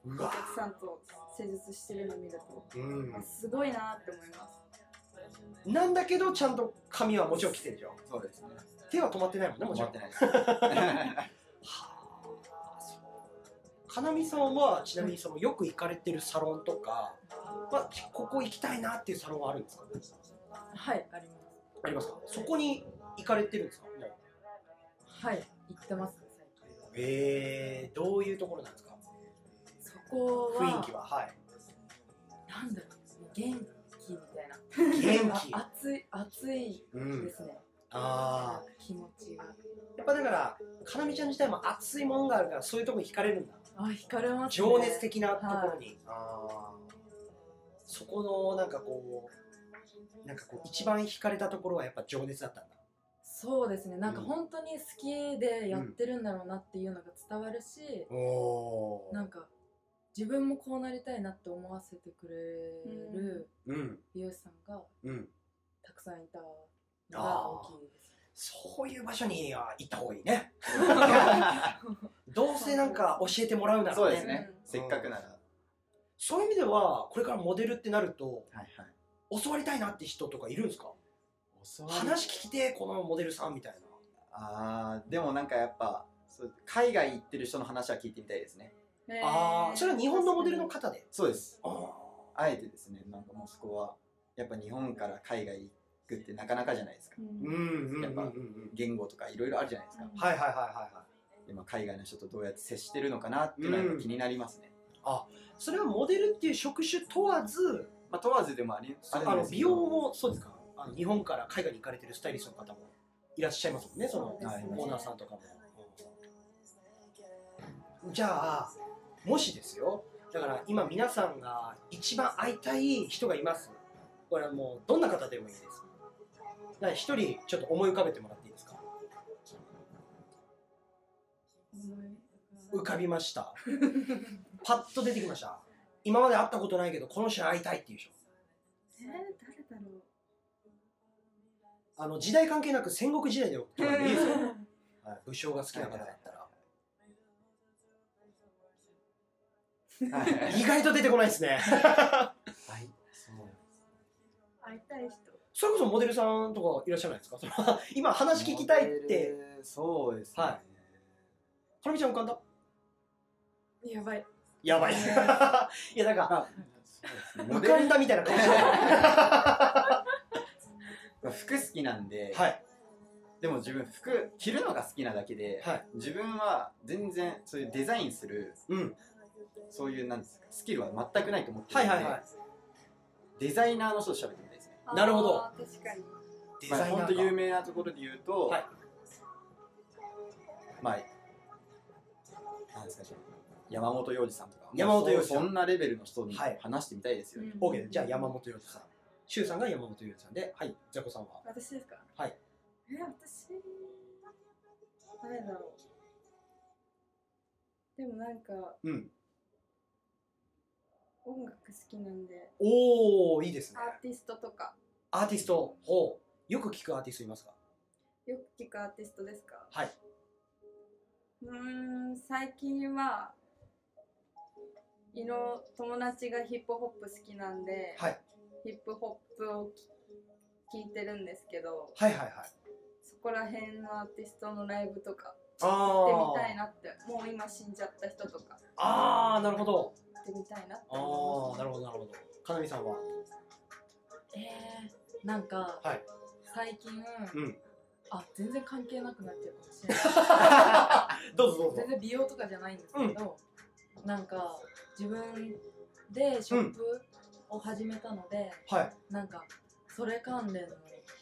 お客さんと施術してるの見るとうんすごいなって思いますなんだけどちゃんと髪はもちろん切ってるでしょそうですね。手は止まってないもんねもちろん。思ってないです。はあ。そう。かなみさんはちなみにそのよく行かれてるサロンとか、まあ、ここ行きたいなっていうサロンはあるんですか？はいあります。ありますか？そこに行かれてるんですか？はい行ってますえー、どういうところなんですか？そこは雰囲気ははい。なんだろう元気元気。<laughs> あ熱い熱いうんですね、ああ気持ちが。やっぱだからかなみちゃん自体も熱いもんがあるからそういうところに惹かれるんだ。あ惹かれますね。情熱的なところに、あー。そこのなんかこうなんかこう一番惹かれたところはやっぱ情熱だったんだ。そうですね。なんかうん。本当に好きでやってるんだろうなっていうのが伝わるし、おなんか自分もこうなりたいなって思わせてくれるうん美容師さんがうん。たくさんいたのが大きいです。そういう場所には行った方がいいね。<laughs> どうせなんか教えてもらうならね。そうですね。せっかくなら。そういう意味ではこれからモデルってなるとはいはい。教わりたいなって人とかいるんですか？話聞きてこのモデルさんみたいな。あーでもなんかやっぱ海外行ってる人の話は聞いてみたいですねああそれは日本のモデルの方で？そうです。ああえてですね。なんかもうそこはやっぱ日本から海外行くってなかなかじゃないですか。うん。ーうんうんうん。やっぱ言語とかいろいろあるじゃないですか、はいはいはいはいはい。でまあ海外の人とどうやって接してるのかなっていうのは気になりますね、それはモデルっていう職種問わずまあ問わずでもありあるあんですけどの美容もそうですか？あの日本から海外に行かれてるスタイリストの方もいらっしゃいますもんねそのオーナーさんとかも、じゃあもしですよだから今皆さんが一番会いたい人がいます。これはもうどんな方でもいいです。だから一人ちょっと思い浮かべてもらっていいですか？浮かびました。パッと出てきました。今まで会ったことないけどこの人に会いたいっていう人。えー、誰だろう。あの時代関係なく戦国時代ではい、武将が好きな方だったら、意外と出てこないですね。はいそう会いたい人。それこそモデルさんとかいらっしゃらないですか？その <laughs> 今話聞きたいって。そうですね、はい。かなみちゃん浮かんだ？やばい。やばい。<laughs> いやなんか <laughs> 浮かんだみたいな顔してる。服好きなんで、はい。でも自分服着るのが好きなだけで、はい。自分は全然そういうデザインするうんそういうなんですかスキルは全くないと思ってるので、はいはいはい。デザイナーの人と喋ってみたいですね。なるほど。あー確かに。まあ、デザイナ本当有ーか名なところで言うと、はい。まあなんですかね。山本洋次さんとか。山本洋次さん。そそんなレベルの人にはい。話してみたいですよね、うん。OK じゃあ山本洋次さん。周さんが山本洋次さんではい。ザコさんは。私ですか？はい。え私誰だろう。でもなんかうん音楽好きなんで。おおいいですね。アーティストとか。アーティスト？ほう。よく聞くアーティストいますか？よく聞くアーティストですか？はい。うーん最近はいの友達がヒップホップ好きなんで、はい。ヒップホップをき聞いてるんですけどはいはいはい。そこら辺のアーティストのライブとかあ行ってみーたいなってもう今死んじゃった人とか。あーなるほど。行ってみたいなってあ思いまあなるほどなるほど。かなみさんは？えー、なんか、はい。最近、うん。あ全然関係なくなっちゃうかもしれない。<laughs> どうぞどうぞ。全然美容とかじゃないんですけど、なんか自分でショップを始めたので、はい。なんかそれ関連の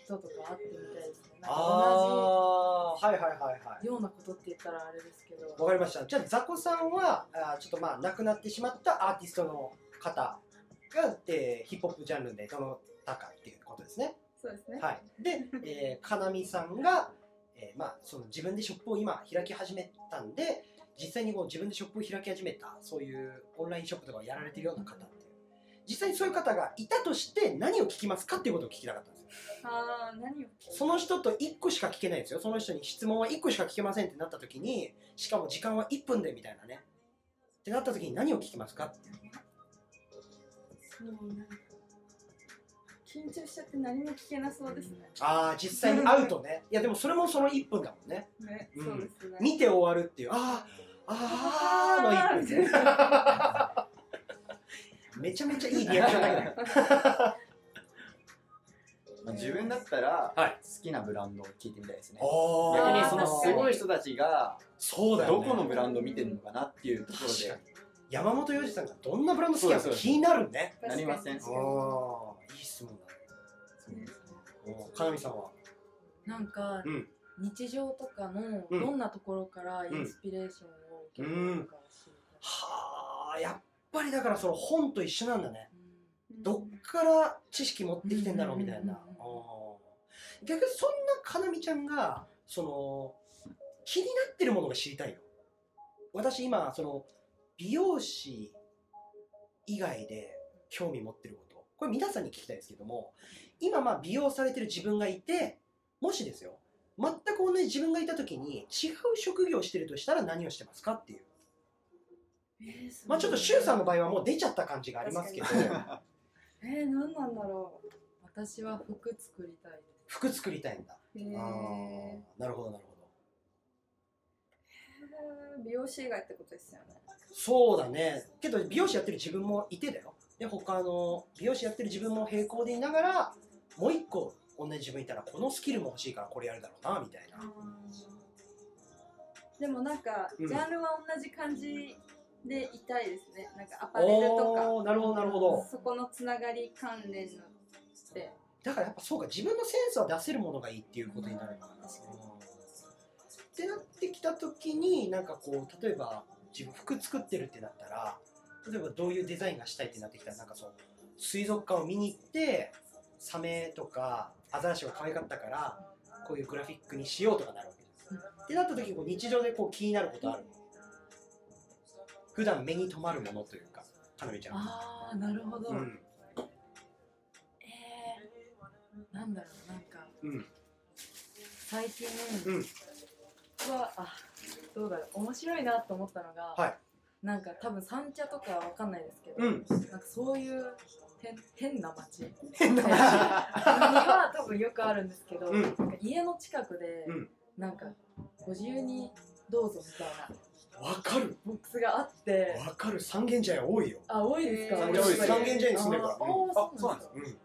人とか会ってみたいですねなんかああーはいはいはいはい。同じようなことって言ったらあれですけど。わかりました。じゃあザコさんはあーちょっとまあ亡くなってしまったアーティストの方が、えーヒップホップジャンルでどのたかっていうことですね。すそうですね、はい。で、えー、かなみさんが、えーまあ、その自分でショップを今開き始めたんで実際にこう自分でショップを開き始めたそういうオンラインショップとかをやられてるような方っていう。実際にそういう方がいたとして何を聞きますかっていうことを聞きたかったんですよああ何をその人と1個しか聞けないんですよ。その人に質問は1個しか聞けませんってなった時にしかも時間は1分でみたいなね。ってなった時に何を聞きますかって。いうそうなんか緊張しちゃって何も聞けなそうですね、ああ実際に会うとね。いやでもそれもその1分だもんね。ね、うん。そうですね。見て終わるっていうあーあーの1分。<laughs> めちゃめちゃいいリアクションだけどまあ、自分だったらはい。好きなブランドを聞いてみたいですね、お逆にそのすごい人たちがそうだどこのブランドを見てるのかなっていうところで。山本洋次さんがどんなブランド好きなのか気になるね。なりません。確かに。おー。いい質問だね。かなみさんは？なんか、うん。日常とかのうん。どんなところからインスピレーションを受けるのか知りたい。はあやっぱりだからその本と一緒なんだね。うんどっから知識持ってきてんだろうみたいな。逆にそんなかなみちゃんがその気になってるものが知りたいよ私今その美容師以外で興味持ってること。これ皆さんに聞きたいですけども今まあ美容されてる自分がいてもしですよ全く同じ自分がいた時に違う職業をしてるとしたら何をしてますかっていう。えーまあちょっと周さんの場合はもう出ちゃった感じがありますけど。確えー、何なんだろ私は服作りたい。服作りたいんだ。うへー。なるほどなるほど。ー。美容師以外ってことですよね。そうだね。けど美容師やってる自分もいてだよ。で他の美容師やってる自分も並行でいながらもう一個同じ自分いたらこのスキルも欲しいからこれやるだろうなみたいな。でもなんかうん。ジャンルは同じ感じでいたいですね。なんかアパレルとか。なるほどなるほど。そこのつながり関連のって。だからやっぱそうか自分のセンスは出せるものがいいっていうことになるのかな。確かに。ってなってきた時になんかこう例えば自分服作ってるってなったら例えばどういうデザインがしたいってなってきたらなんかそう水族館を見に行ってサメとかアザラシが可愛かったからこういうグラフィックにしようとかなるわけです、ってなった時にこう日常でこう気になることあるの？普段目に留まるものというかかなめちゃんああなるほど、うん。えー、なんだろうなんか。うん。最近うん。はあどうだろう。面白いなと思ったのが、はい。なんか多分三茶とかわかんないですけど、うん。なんかそういう変変な街。に変な話は多分よくあるんですけど、うん。家の近くで、うん。なんかご自由にどうぞみたいなわかる。ボックスがあって。わかる。三軒茶屋多いよ。あ多いですか、三軒茶屋に住んでるから。あそうなんです。かうん。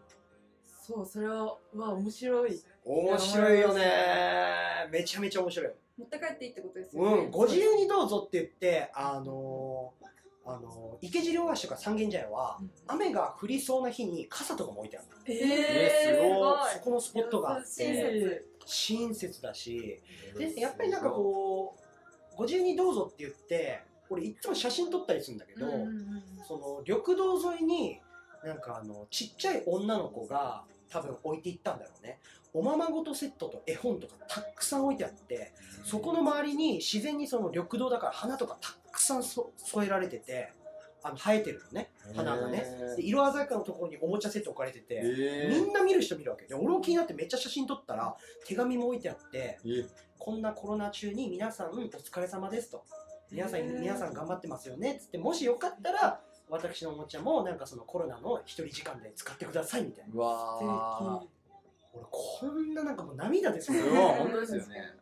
そうそれはは面白い。面白いよね。めちゃめちゃ面白い。持って帰っていいってことですよね、うん、ご自由にどうぞって言って、あのーあのー池尻大橋とか三軒茶屋は、雨が降りそうな日に傘とかも置いてあるの。ええーすごい。そこのスポットがあっ親て切。親切だし。でやっぱりなんかこうご自由にどうぞって言って俺いつも写真撮ったりするんだけど、うんうんうんその緑道沿いになんかあのちっちゃい女の子が多分置いていったんだろうね。おままごとセットと絵本とかたくさん置いてあってそこの周りに自然にその緑道だから花とかたくさんそ添えられててあの生えてるのね花がね。で色鮮やかなところにおもちゃセット置かれてて、えみんな見る人見るわけで俺も気になってめっちゃ写真撮ったら手紙も置いてあってえ。こんなコロナ中に皆さんお疲れ様ですと。皆さん皆さん頑張ってますよね。っつってもしよかったら私のおもちゃもなんかそのコロナの一人時間で使ってくださいみたいな。俺こんななんかもう涙ですよ。本当ですよね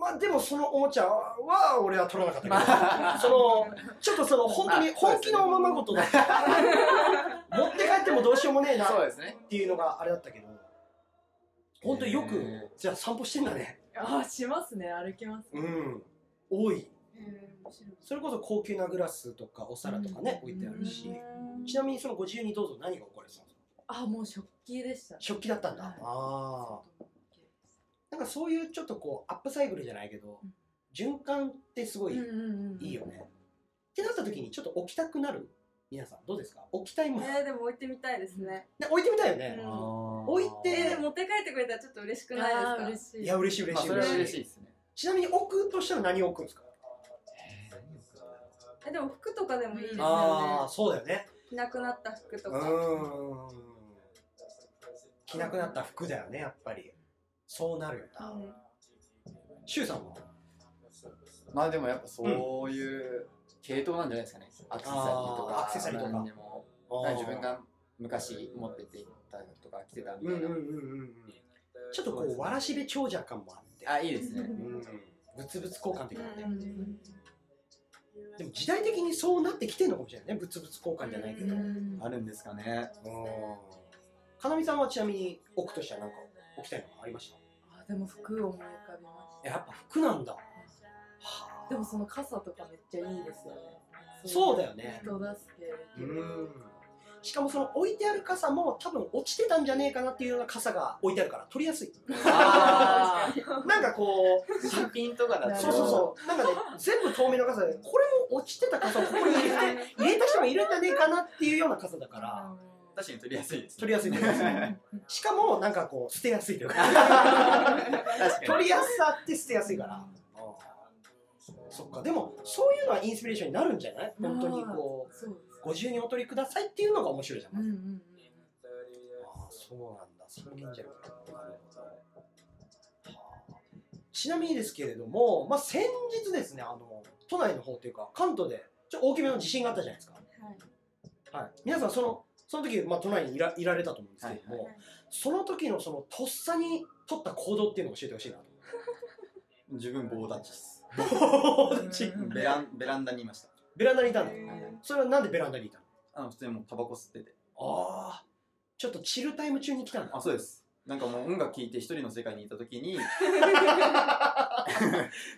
まあでもそのおもちゃは俺は取らなかったけどそのちょっとその本当に本気のおままごとだ <laughs> 持って帰ってもどうしようもねえなっそうですね。ていうのがあれだったけど本当によくじゃあ散歩してんだね。あしますね。歩きますうん。多い。それこそ高級なグラスとかお皿とかね、うん。置いてあるし、うん。ちなみにそのご自由にどうぞ。何が置かれてたんですか？あもう食器でした。食器だったんだ、はい。ああなんかそういうちょっとこうアップサイクルじゃないけど、うん。循環ってすごいうんうんうんいいよね、ってなった時にちょっと置きたくなる？皆さんどうですか？置きたいもの、えー、でも置いてみたいですね、ね置いてみたいよね、うん。置いてえー、持って帰ってくれたらちょっと嬉しくないあーですか？嬉しいいや嬉しい嬉しい。まあ嬉しい嬉しいですね。ちなみに置くとしたら何を置くんですか？えでも服とかでもいいですよああねそうだよね。着なくなった服とうか着なくなった服だよねやっぱりそうなるよな。うんシュウさんは？まあでもやっぱそういう系統なんじゃないですかね。アクセサリーとか。アクセサリーとか。何でも。自分が昔持っててたとか着てたみたいな、うんうんうんうんうん。ちょっとこうわらしべ長者感もあって。あいいですね。うん。物々交換的なね、うん。でも時代的にそうなってきてるのかもしれないね。物々交換じゃないけど、あるんですかね。かなみさんはちなみに置くとしたら何か置きたいのがありました？あでも服を思い浮かびましやっぱ服なんだ、でもその傘とかめっちゃいいですよね。そうだよね。人助けう。ん。しかもその置いてある傘も多分落ちてたんじゃねえかなっていうような傘が置いてあるから取りやすい。あなんかこうー新品とかだと。そうそうそう。なんかね全部透明の傘でこれも落ちてた傘をここに入れて入れた人がいるんじゃねえかなっていうような傘だから確かに取りやすいです、取りやすい取りやす。いしかもなんかこう捨てやすいというか。確かに。取りやすさって捨てやすいから。そっか。でもそういうのはインスピレーションになるんじゃない？本当にこうご自由にお取りくださいっていうのが面白いじゃん、うんうんうん。ああそうなんだ。三軒茶屋ちなみにですけれども、まあ、先日ですねあの都内の方というか関東でちょっと大きめの地震があったじゃないですか、はい。はい、皆さんそのその時、まあ、都内にいらいられたと思うんですけれども、はいはい。その時のそのとっさに取った行動っていうのを教えてほしいなと。自分棒立ちです。棒立ち。うん。ベランベランダにいました。ベランダにいたの？へそれはなんでベランダにいたの？あの普通にもうタバコ吸ってて。ああちょっとチルタイム中に来たんだあそうです。なんかもう音楽聴いて一人の世界にいた時に <laughs>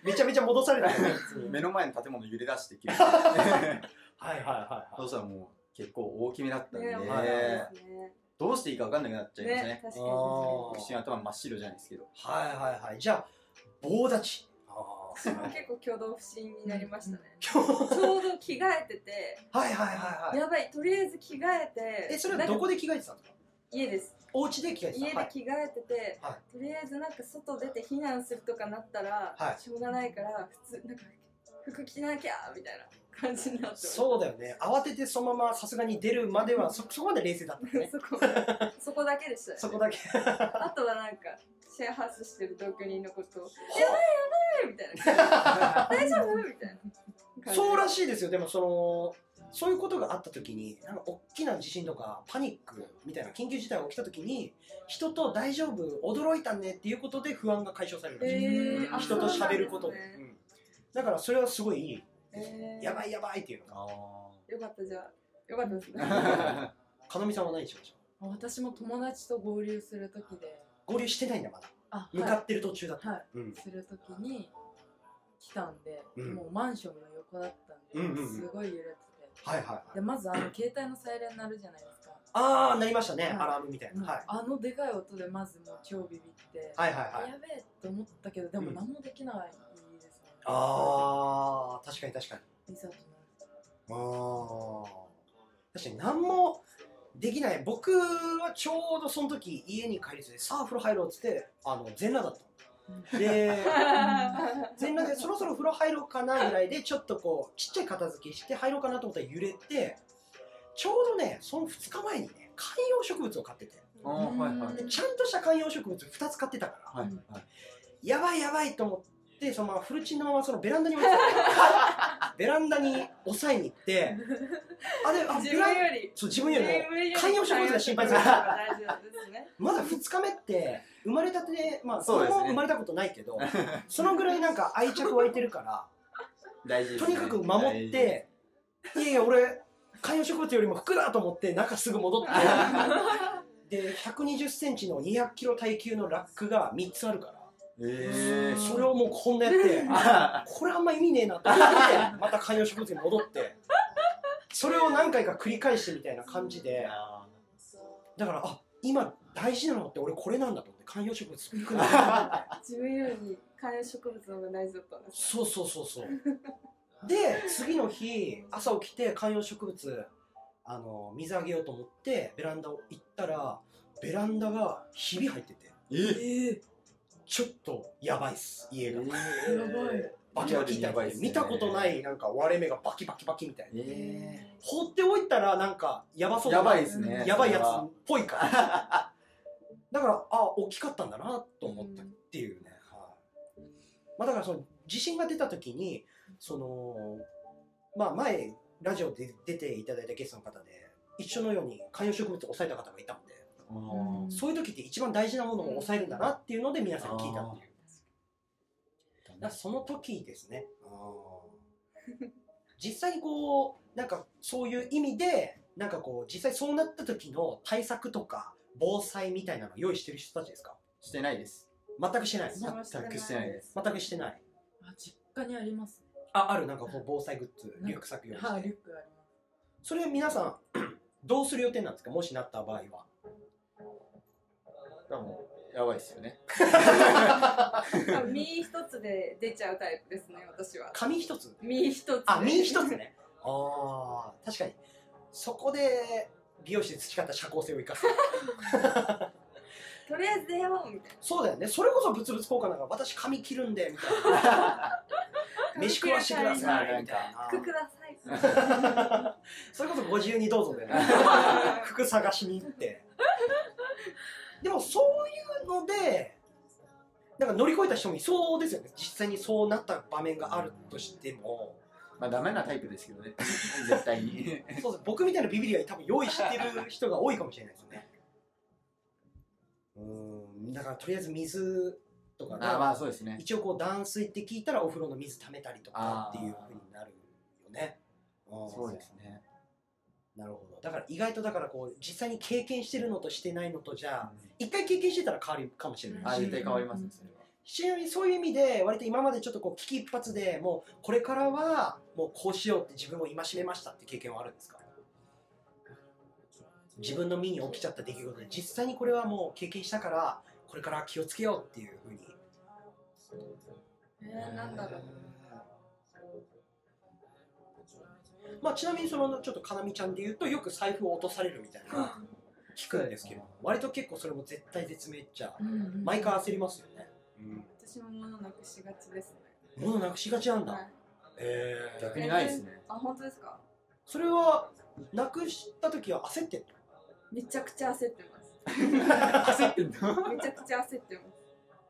めちゃめちゃ戻されたよね。<laughs> 目の前の建物揺れ出して急に。はいはいはいはい。そしたらもう結構大きめだったんで、ねね。どうしていいか分かんなくなっちゃいますね。ね確かに。一瞬頭真っ白じゃないですけど。はいはいはい。じゃあ棒立ち。結構挙動不審になりましたね。ーちょうど着替えてて。はいはいはいはい。やばいとりあえず着替えて。えそれはどこでで着替えてたんですか家です。お家で着替えてた家ではい。着替えてて、はとりあえずなんか外出て避難するとかなったら、はい。しょうがないから普通なんか服着なきゃみたいな感じになってそうだよね。慌ててそのままさすがに出るまではそそこまで冷静だったよね。<laughs> そこ。そこだけでしたよ、ね、そこだけ。あとはなんかシェアハウスしてる同居人のことを「やばいやばい!」みたいな。<laughs> 大丈夫みたいな感じ。そうらしいですよ。でもそのそういうことがあった時になんか大きな地震とかパニックみたいな緊急事態が起きた時に人と大丈夫驚いたねっていうことで不安が解消されるらしい、えー、あ人と喋ること。でね。うん。だからそれはすごいいい、えーやばいやばいっていうのが。あよかったじゃあ。よかったですね。あ <laughs> かのみさんは何しました私も友達と合流する時で。合流してないんだまだ。あ向かってる途中だった、はい。うん。する時に来たんで、うん。もうマンションの横だったんで、うんうんうん。すごい揺れてて。はいはいはい。でまずあの携帯のサイレン鳴るじゃないですか、ああなりましたね、はい。アラームみたいな、はい、あのでかい音でまずもう超ビビって、はいはいはい。やべえと思ったけどでもうん。何もできない。ですね、ああ確かに確かに。いざとなるとああ確かに何もできない。僕はちょうどその時家に帰りついてさあ風呂入ろうっつってあの全裸だった。ので <laughs> 全裸でそろそろ風呂入ろうかなぐらいでちょっとこうちっちゃい片付けして入ろうかなと思ったら揺れてちょうどねその2日前にね観葉植物を買ってて。はいはい。でちゃんとした観葉植物2つ買ってたから。はいはい。やばいやばいと思ってそのままフルチンのままそのベランダに <laughs> ベランダに押さえに行ってあれあ自分よりそう自分よりも観葉植物が心配するまだ2日目って生まれたてでまあ子供生まれたことないけどそのぐらいなんか愛着湧いてるから大事ね。とにかく守っていやいや俺観葉植物よりも服だと思って中すぐ戻って。<laughs> で1 2 0センチの2 0 0キロ耐久のラックが3つあるからえそれをもうこんなやってー、これあんま意味ねえなと思ってまた観葉植物に戻ってそれを何回か繰り返してみたいな感じでだからあ今大事なのって俺これなんだと思って観葉植物服なんだ自分より観葉植物の方が大事だったんですそうそうそうそう。で次の日朝起きて観葉植物あの水あげようと思ってベランダを行ったらベランダがひび入ってて。えちょっとやばいっす家が、やばい。バキバキ痛いって見たことないなんか割れ目がバキバキバキみたいな。え。放っておいたらなんかやばそうやばいですねやばいやつっぽいから。だからあ大きかったんだなと思ったっていうね、はい。まあ、だからその地震が出た時にそのまあ前ラジオで出ていただいたゲストの方で一緒のように観葉植物を抑えた方がいたのそういう時って一番大事なものを抑えるんだなっていうので皆さんに聞いたっていう。だその時ですね。実際にこうなんかそういう意味でなんかこう実際そうなった時の対策とか防災みたいなの用意してる人たちですか？してないです。全くしてない全くしてないです。全くしてないあ実家にありますね。あある？なんかこう防災グッズリュックサック用意して。はいリュックあります。それ皆さんどうする予定なんですか？もしなった場合は多分やばいですよね。あ身一つで出ちゃうタイプですね私は。紙一つ？身一つで。あ身一つね。<laughs> ああ確かに。そこで美容師で培った社交性を生かす。とりあえず出ようみたいそうだよね。それこそ物々交換だから私髪切るんでみたいな。<laughs> 飯食わしてくださいみたいな。服ください。な <laughs> それこそご自由にどうぞでね。服探しに行ってでもそういうのでなんか乗り越えた人もいそうですよね。実際にそうなった場面があるとしても。まあダメなタイプですけどね。<laughs> 絶対に。<laughs> そうです。僕みたいなビビリは多分用意してる人が多いかもしれないですよね。うん。だからとりあえず水とかあーまあそうですね。一応こう断水って聞いたらお風呂の水溜めたりとかっていうふうになるよね。うん。そうですね。なるほど。だから意外とだからこう実際に経験してるのとしてないのとじゃあ一回経験してたら変わるかもしれない。し。あ絶対変わりますねそれは。ちなみにそういう意味で割と今までちょっとこう危機一髪でもうこれからはもうこうしようって自分を戒めましたって経験はあるんですか？自分の身に起きちゃった出来事で実際にこれはもう経験したからこれから気をつけようっていうふうに。えー、なんだろう。まあちなみにそのちょっとかなみちゃんで言うとよく財布を落とされるみたいな <laughs> 聞くんですけど割と結構それも絶対絶命っちゃ毎回焦りますよね、私も物なくしがちですね。物なくしがちなんだ、はい。えー。逆にないですね。あ本当ですか？それはなくした時は焦ってんの？めちゃくちゃ焦ってます。焦ってんの？めちゃくちゃ焦ってま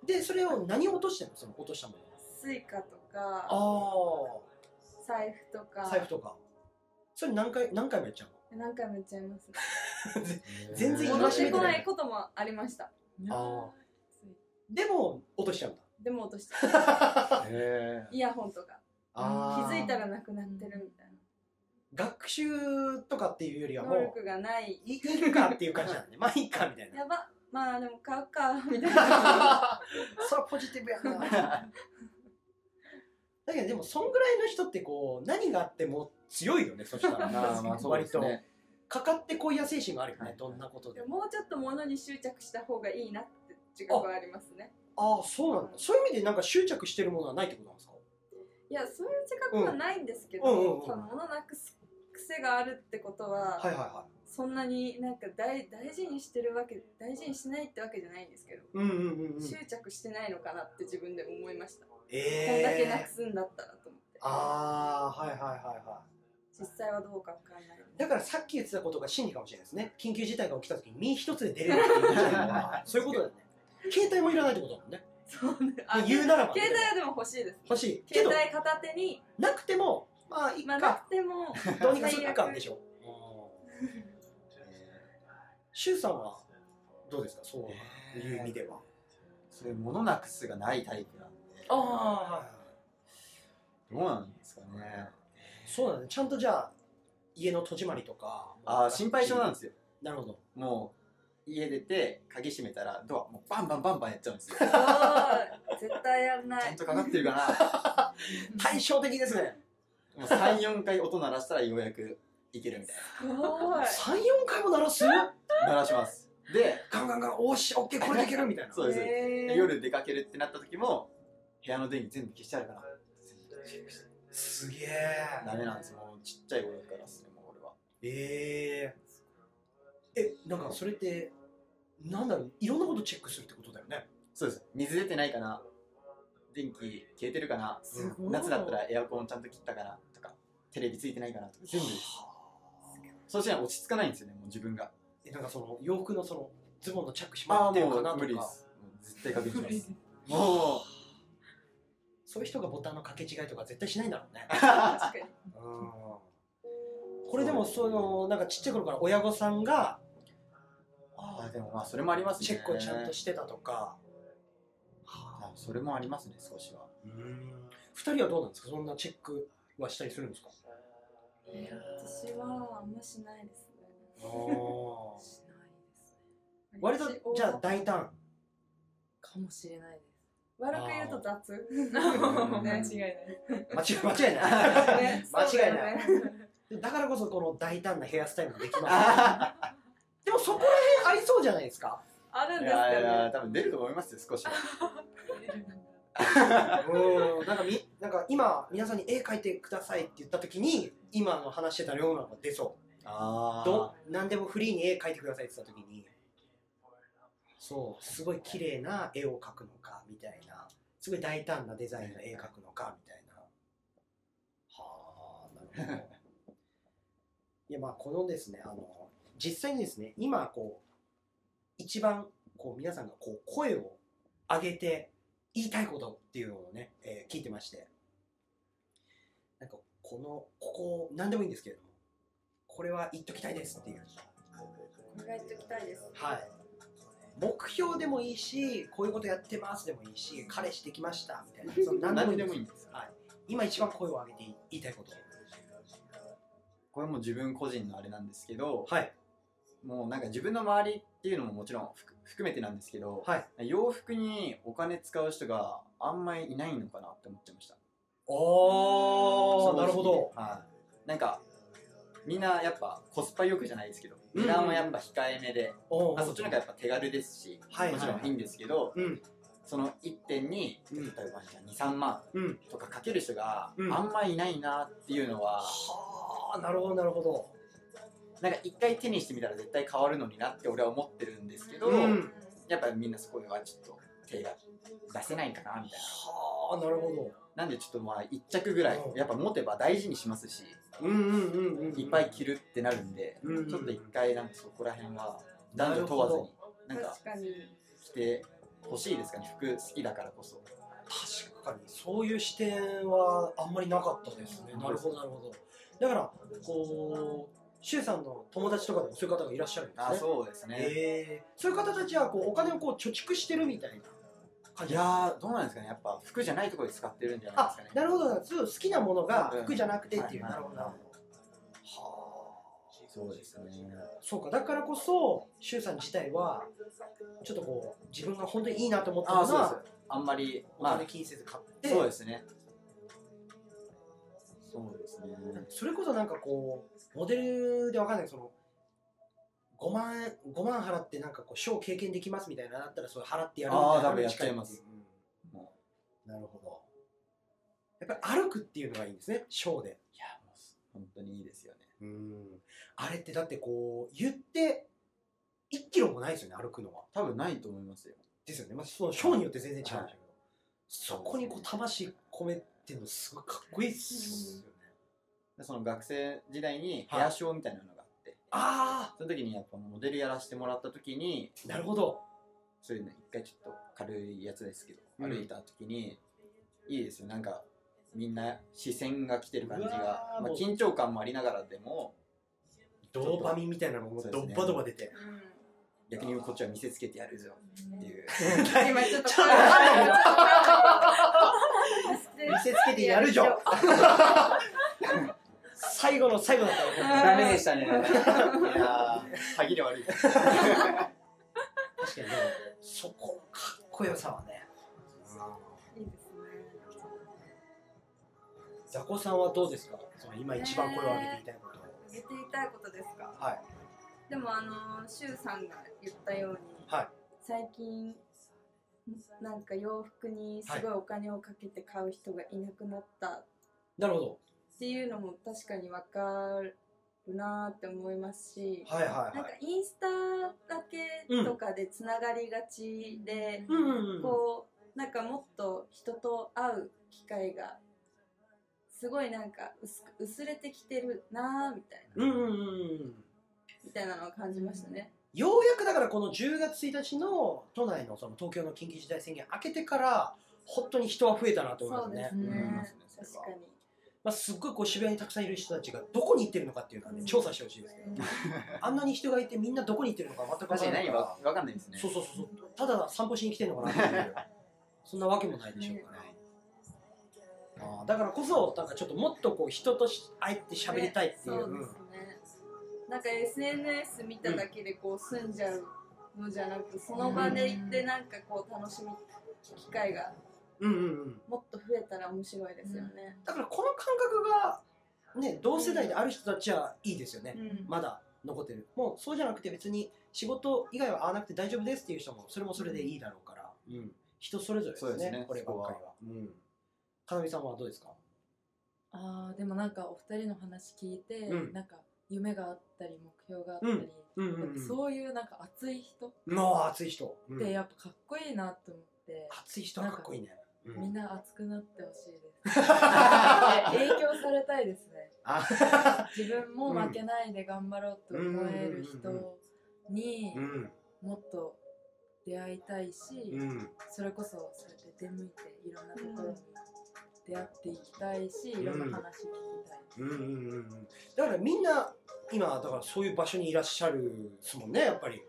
す。でそれを何を落としてんの？その落としたもの。スイカとかあ財布とか。あ財布とか。それ何回何回もやっちゃう何回もやっちゃいます。の <laughs> 全然戻ってこないいこともありました。あでも落としちゃうんだ。でも落とした。<laughs> へイヤホンとか。気づいたらなくなってるみたい学習とかっていうよりはなもう能力がない。いいるかっていう感じなんで <laughs> まあいいかみたいな。やば。まあでも買うかみたいな。それはポジティブやな。だけどでもそんぐらいの人ってこう何があっても強いよねそしたら。<laughs> まあそうですね。かかってこいや精神があるよね、はい。どんなことでも。もうちょっと物に執着した方がいいなって自覚はありますね。ああそうなんだ。そういう意味でなんか執着してるものはないってことなんですか？いやそういう自覚はないんですけど、多分物なくす癖があるってことは、はいはいはそんなになんか大大事にしてるわけ大事にしないってわけじゃないんですけど、いうんうんうんうん。執着してないのかなって自分で思いました、えこんだけなえくすんだったらと思って。ああはいはいはいは実際はどうかわかんないいだからさっき言ってたことが真理かもしれないですね。緊急事態が起きた時に身一つで出れるっていうのは <laughs> そういうことだよね。携帯もいらないってことだもんね。そうね。あ言うならばね。携帯はでも欲しいです。欲しい。携帯片手に。なくてもまあいいまあなかくても <laughs> どうにかするかでしょ。シュウさんはどうですか？そういう意味では。それ物なくすがないタイプなんで。ああはいどうなんですかねそうだね。ちゃんとじゃあ家の戸締まりとか。あー心配性なんですよ。なるほど。もう家出て鍵閉めたらドアもうバンバンバンバンやっちゃうんですよ。すごい絶対やんない。ちゃんとかかってるかな。<laughs> 対照的ですね。もう34回音鳴らしたらようやくいけるみたいすごい。34回も鳴らす？な鳴らします。でガンガンガンおーしオッケーこれでいけるみたいな。そうです、夜出かけるってなった時も部屋の電気全部消してあるから <laughs> すげえ。ダメなんです。もうちっちゃい頃からですねもう俺は。えええなんかそれってなんだろういろんなことチェックするってことだよね。そうです。水出てないかな。電気消えてるかな。すごい。夏だったらエアコンちゃんと切ったかな。とかテレビついてないかなとか。全部です。そうしたら落ち着かないんですよねもう自分が。えなんかその洋服のそのズボンのチャック閉まってるかなと無理でかす絶対確認します。<laughs> もそういう人がボタンの掛け違いとか絶対しないんだろうね。<laughs> 確かに。これでもそのなんかちっちゃい頃から親御さんがうあでもまあそれもありますね。チェックをちゃんとしてたとか、あそれもありますね少しは。二人はどうなんですか？そんなチェックはしたりするんですか？私はあんましないですね。しないですね。割とじゃあ大胆。かもしれないです悪く言うと雑。ん。間違いない。間違い間違いない。<laughs> ね <laughs> 間違いない。だからこそこの大胆なヘアスタイルもできます、ね、<laughs> でもそこら辺ありそうじゃないですか？あるんいですかやいやね多分出ると思いますよ少しは。うん。なんかみなんか今皆さんに絵描いてくださいって言った時に今の話してたようなのが出そう。あど何でもフリーに絵描いてくださいって言った時にそうすごい綺麗な絵を描くのかみたいなすごい大胆なデザインの絵描くのかみたいな。はあなるほど。<laughs> いやまあこのですねあの実際にですね今こう一番こう皆さんがこう声を上げて言いたいことっていうのをね、えー聞いてまして。なんかこのここ何でもいいんですけれどもこれは言っときたいですっていう。お願いしときたいです。はい目標でもいいしこういうことやってますでもいいし彼氏できましたみたいな。<laughs> その何何ででもいいんですすはい、今一番声を上げて言いたいこと。これも自分個人のあれなんですけど、はい。もうなんか自分の周りっていうのももちろんふ含めてなんですけど、はい。洋服にお金使う人があんまりいないのかなって思っちゃいました。おー正直なるほど。はい。なんかみんなやっぱコスパよくじゃないですけどうん値段はやっぱ控えめで、おーまあ、そっちの方がやっぱ手軽ですし、はいもちろんいいんですけど、うん。その1点にうん。例えばじゃあ23万うん。とかかける人がうん。あんまりいないなっていうのは、はあなるほどなるほど。なんか一回手にしてみたら絶対変わるのになって俺は思ってるんですけど、うん。やっぱりみんなそこはちょっと手が出せないかなみたいはあなるほどななんでちょっとまあ1着ぐらいうん。やっぱ持てば大事にしますしうんうんうんうんいっぱい着るってなるんで、うんうんちょっと一回なんかそこら辺は男女問わずになんか着てほしいですかね？服好きだからこそ。確かにそういう視点はあんまりなかったですね。なるほどなるほど。だからこうシュウさんの友達とかでもそういう方がいらっしゃるんですね。あそうですね、えー。そういう方たちはこうお金をこう貯蓄してるみたいないやーどうなんですかね。やっぱ服じゃないところで使ってるんじゃないであすかね。なるほど。そう好きなものがうん。服じゃなくてっていう、はいなるほど。はあそうですね。そうか。だからこそシュウさん自体はちょっとこう自分が本当にいいなと思ったのあそうです。があんまりおまあ金気にせず買って、そうですね。そうですね。それこそなんかこうモデルでわかんない。その5万円5万払ってなんかこうショー経験できますみたいなのだったらそれ払ってやるみたいなあー多分やっちゃいます。うん。もなるほど。やっぱり歩くっていうのがいいんですねショーで。いやもう本当にいいですよね。うん。あれってだってこう言って1キロもないですよね歩くのは。多分ないと思いますよ。ですよね、まあ、そのショーによって全然違うんでしょうけど、はい。そこにこう魂込めてるのすごいかっこいいっすよね、でその学生時代にヘアショーみたいなのがああその時にやっぱモデルやらせてもらった時にあなるほど。そういうの一回ちょっと軽いやつですけど、うん。歩いた時にいいですよ。なんかみんな視線が来てる感じがー、まあ、緊張感もありながらでもドーパミンみたいなのもドッバドバ出て、逆にこっちは見せつけてやるぞ。っていう。今ちょっと見せつけてやるじゃん最後の最後だったダメでしたね。いやー歯切れ悪い。確かにでもそこのかっこよさはね。いいですねザコさんはどうですか？その今一番声を上げていたいこと上げていたいことですか？はい。でもあのシュウさんが言ったように、はい。最近なんか洋服にすごいお金をかけて買う人がいなくなった。っなるほどていうのも確かにわかるなって思いますし、はいはいなんかはいインスタだけとかでつながりがちで、うんうんうんこうなんかもっと人と会う機会がすごいなんか薄く薄れてきてるなみたいな、うんうんうんうん。みたいなのを感じましたね。ようやくだからこの10月1日の都内のその東京の緊急事態宣言明けてから本当に人は増えたなと思いますね。そうですね。思いますね確かに。まあ、すっごいこう渋谷にたくさんいる人たちがどこに行ってるのかっていうのはね、うん。調査してほしいですね <laughs> あんなに人がいてみんなどこに行ってるのか全く分確かない。からかんないですね。そうそうそうそう。ただ散歩しに来てるのかなって。いうそんなわけもないでしょうから。ねあーだからこそなんかちょっともっとこう人とし会って喋りたいっていう,、そうですね。なんか SNS 見ただけでこう住んじゃうのじゃなく、その場で行ってなんかこう楽しむ機会がうん、うんうん。うんもっと増えたら面白いですよね。だからこの感覚がね同世代である人たちはいいですよね、うん。まだ残ってる。もうそうじゃなくて別に仕事以外は会わなくて大丈夫ですっていう人もそれもそれでいいだろうから、うん、人それぞれですねそうですね。こればっかりは。うん。かなみさんはどうですか？あーでもなんかお二人の話聞いて、うん。なんか夢があったり目標があったり、うん。そういうなんか熱い人っもう熱い人、うん。てやっぱかっこいいなと思って、熱い人はかっこいいね、うん。みんな熱くなってほしいです。<laughs> 影響されたいですね。あ。自分も負けないで頑張ろうと思える人にうんもっと出会いたいし、うん。それこそそうやって出向いていろんなところに出会っていきたいし、いろんな話聞きたい、うんうんうんうん。だからみんな今だからそういう場所にいらっしゃるですもんねやっぱり。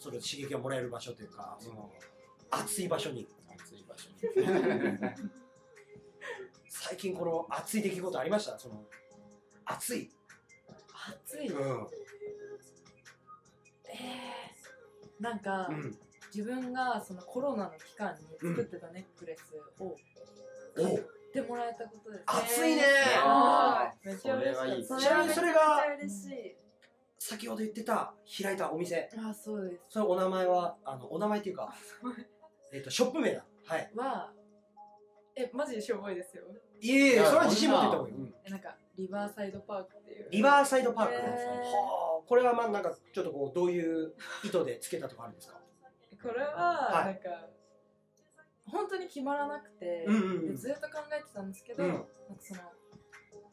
それ刺激がもらえる場所というかその暑い場所に暑い場所に最近この熱い出来事ありました？その暑い、暑い、うん。えー、なんか、うん、自分がそのコロナの期間に作ってたネックレスをお買ってもらえたことです、熱いね。あめっちゃ嬉しいいちなみにそれがめちゃめちゃ嬉しい。先ほど言ってた開いたお店。あそうです。それお名前はあのお名前っていうか、<laughs> えっとショップ名だ。はい。はえマジでしょぼいですよ。いえいえそれは自信持ってた方がいい。うん。えなんかリバーサイドパークっていう。リバーサイドパーク、へーはあこれはまあなんかちょっとこうどういう意図でつけたとかあるんですか？これははい。なんか、本当に決まらなくて、うんうんうん。でずっと考えてたんですけど、うん。なんかその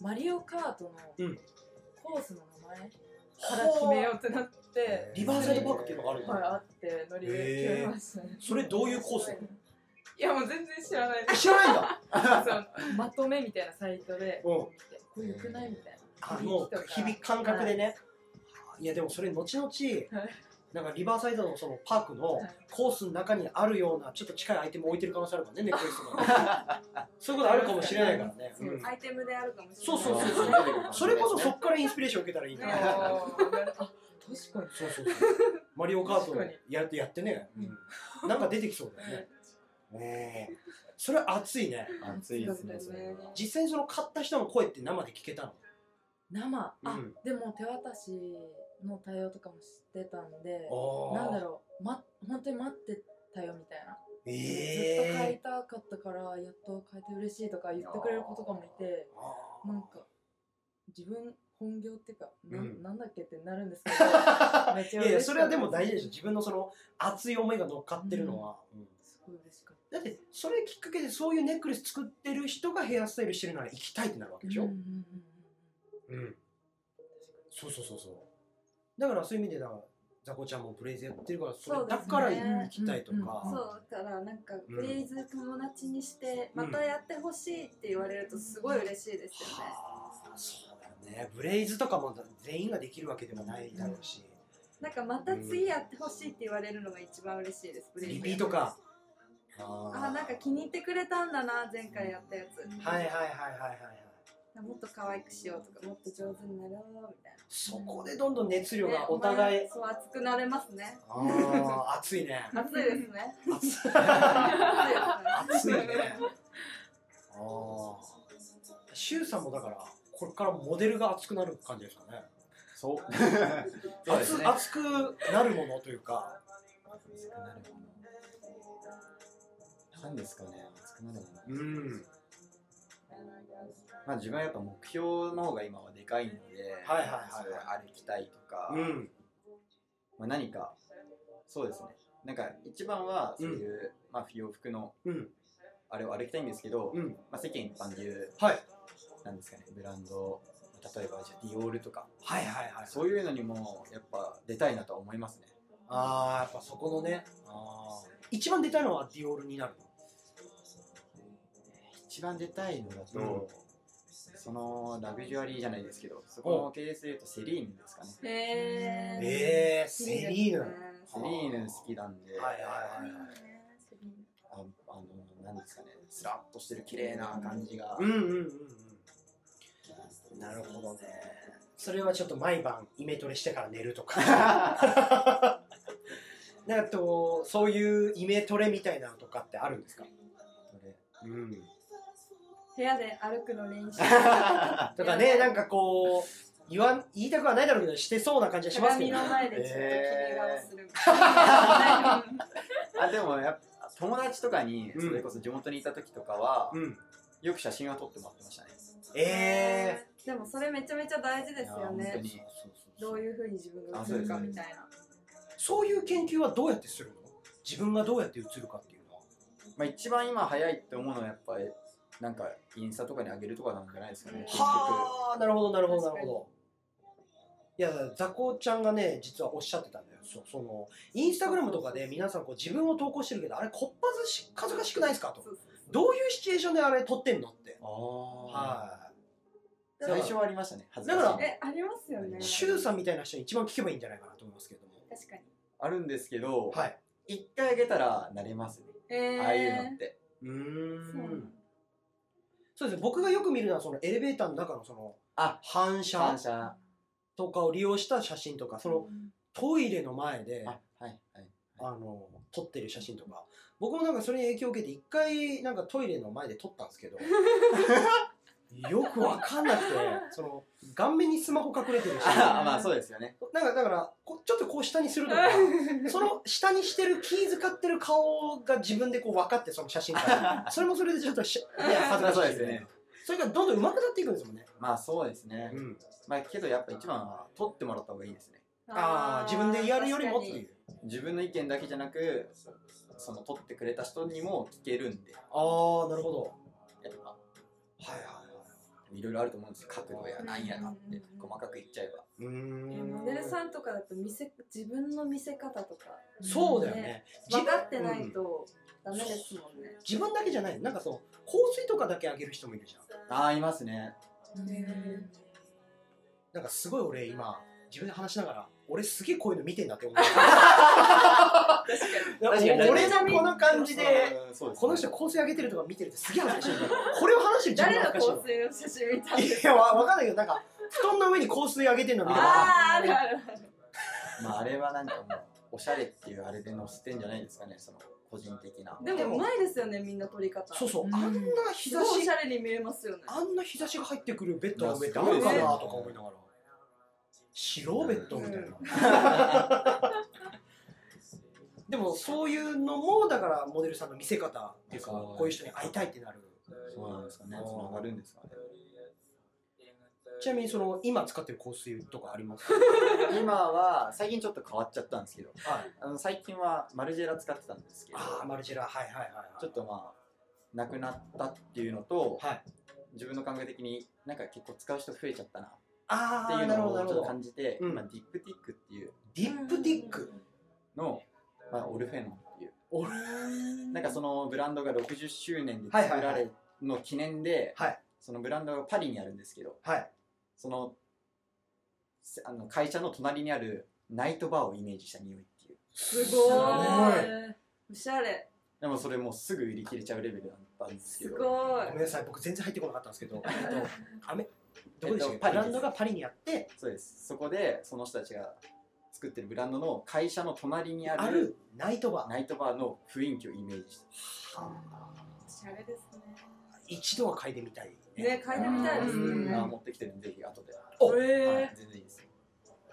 マリオカートのうん。コースの名前から決めようってなって、リバーサイドパークっていうのがあるんだ、はい、あって乗りで決めましたね。それどういうコースなの？いやもう全然知らない。です。知らないんだ？そうまとめみたいなサイトでうん。これ良くないみたいな。あもう日々感覚でね、い、やでもそれ後々なんかリバーサイドのそのパークのはい。コースの中にあるようなちょっと近いアイテム置いてる可能性あるからね <laughs> ネックレスとか。そういうことあるかもしれないからね、そうう。ん。アイテムであるかもしれない。そうそうそうそう。それこそそっからインスピレーション受けたらいいな。確かに。そうそうそう。マリオカートやってやってね、うん。なんか出てきそうだよね、ねえ。それ熱いね。暑いですねそれは。実際にその買った人の声って生で聞けたの？生？あ、うん。でも手渡しの対応とかも知ってたんでなんだろう、ま、本当に待ってたよみたいな、えずっと買いえたかったからやっと買えて嬉しいとか言ってくれる子とかもいてあなんか自分本業っていうか、なうん。なんだっけってなるんですけど <laughs> めっちゃいやいやそれはでも大事でしょ自分のその熱い思いが乗っかってるのは、うん。すごい嬉しかっだってそれきっかけでそういうネックレス作ってる人がヘアスタイルしてるなら行きたいってなるわけでしょ、たうんうんうん。うん。そうそうそうそうだからそういう意味でだからザコちゃんもブレイズやってるからそれだから行きたいとか、そうだからなんかうんブレイズ友達にしてうん。またやってほしいって言われるとすごい嬉しいですよね、はあそうだよね。ブレイズとかも全員ができるわけでもないだろうし、なんかまた次やってほしいって言われるのが一番嬉しいですリピートか。あなんか気に入ってくれたんだな前回やったやつ、はいはいはいはいはいはいもっと可愛くしようとかもっと上手になろうみたいな。そこでどんどん熱量ねがお互い、ねそう熱くなれますね。ああ熱いね。熱いですね。熱い。ね。ね。ああシュウさんもだからこれからモデルが熱くなる感じですかね。そう。熱熱くなるものというか。熱くなるもの。なんですかね熱くなるもの。うんまあ自分はやっぱ目標の方が今はでかいので、はいはいはいはい。歩きたいとか、うん。まあ、何かそうですね。なんか一番はそういう、まあ、不要服のうん。あれを歩きたいんですけど、うん。まあ、世間一般でいうはい。なんですかねブランド例えばじゃあディオールとか。はいはいはいそういうのにもやっぱ出たいなとは思いますね。ああやっぱそこのねあー。一番出たいのはディオールになるの？一番出たいのだと、うんそのラグジュアリーじゃないですけどそこの系列でいうとセリーヌですかね。へー。えー、セリーヌ。セリーヌ好きなんで、はいはいはいああのなんですかね。スラッとしてる綺麗な感じが、うんうんうんうん。なるほどね。それはちょっと毎晩イメトレしてから寝るとか。<laughs> なんかとそういうイメトレみたいなのとかってあるんですか？うん部屋で歩くの練習。<laughs> とかねなんかこう言わん言いたくはないだろうけどしてそうな感じはしますけど。鏡の前でちょっと切り顔する。みたいあでもやっぱ友達とかにうん。それこそ地元にいた時とかは、うん。よく写真は撮ってもらってましたね。ええでもそれめちゃめちゃ大事ですよね。どういうふうに自分が映るかみたいな。そういう研究はどうやってするの？自分がどうやって映るかっていうのは。まあ、一番今早いって思うのはやっぱりなんかインスタとかに上げるとかなんじゃないですかねはあなるほどなるほどなるほど。いやザコちゃんがね実はおっしゃってたんだよ。そうそのインスタグラムとかで皆さんこう自分を投稿してるけどあれこっぱずし恥ずかしくないですかと。どういうシチュエーションであれ撮ってんのって。ああはそう最初はありましたね恥ずだかからしいえありますよね。いシュウさんみたいな人に一番聞けばいいんじゃないかなと思いますけれども。確かに。あるんですけど、はい。一回あげたら慣れますね、えー、ああいうのって。うーそうなんんそうですね。僕がよく見るのはそのエレベーターの中のそのあ反射反射。とかを利用した写真とかそのトイレの前であはいはい。あの撮ってる写真とか。僕もなんかそれに影響を受けて一回なんかトイレの前で撮ったんですけど <laughs> よくわかんなくて <laughs> その顔面にスマホ隠れてるし。あまあそうですよね。なんかだからこちょっとこう下にするとか <laughs> その下にしてる気遣ってる顔が自分でこう分かってその写真から。<laughs> それもそれでちょっとし、ね、恥ずかしいそうですね。それがどんどん上手くなっていくんですもんね、まあそうですね、うん、まあけどやっぱ一番は撮ってもらった方がいいですね。ああ自分でやるよりもっていう。自分の意見だけじゃなくその撮ってくれた人にも聞けるんで。ああなるほど。やっぱ。はいはい。はいいろいろあると思うんですよ。角度やなんやなって。細かく言っちゃえば。うーんモデルさんとかだと見せ自分の見せ方とか。そうだよね。分かってなうん。いとダメですもんね、自分だけじゃない。なんかそう香水とかだけあげる人もいるじゃん。ああいますね。なんかすごい俺今自分で話しながら俺すげえこういうの見てんだって思う。確かに。俺のこの感じでね。この人香水あげてるとか見てるってすげえ恥ずかしいこれを話してるに自分誰のが恥ずかしい香水の写真見たんわですいやわわかんないけどなんか布団の上に香水あげてるの見たらあああるある。まああれはなんかもうおしゃれっていうあれで載せてんじゃないですかねその個人的な。でもうまいですよねみんな撮り方。そうそううん。あんな日すごいお差ししゃれに見えますよね。あんな日差しが入ってくるベッドの上ってあるかなとか思いながら白ベッドみたいな。<laughs> でもそういうのもだからモデルさんの見せ方っていうかこういう人に会いたいってなる。そうなんですかね。つながるんですかね。ちなみにその今使ってる香水とかあります？<laughs> 今は最近ちょっと変わっちゃったんですけどはい。あの最近はマルジェラ使ってたんですけどああマルジェラはいはいはいはい。ちょっとまあなくなったっていうのとはい。自分の感覚的になんか結構使う人増えちゃったな。ってああいうなるほどなるほど。のをちょっと感じてうん。今ディップティックっていうディップティック？の、まあ、オルフェノンっていう。俺なんかそのブランドが60周年で作られの記念で、はい。そのブランドがパリにあるんですけどはい。そのせあの会社の隣にあるナイトバーをイメージした匂いっていう。すすごい。ごい。おしゃれ。でもそれもうすぐ売り切れちゃうレベルだったんですけど。すごい。ごめんなさい。僕全然入ってこなかったんですけど。えっとアメどこでしたっけ？えっとブランドがパリにあってそうです。そこでその人たちが作ってるブランドの会社の隣にあるあるナイトバー。ナイトバーの雰囲気をイメージした。おしゃれですね一度は嗅いでみたい。ね嗅いでみたいですうん。ねあー持ってきてるんでぜひ後で、お。はい。え全然いいですよ。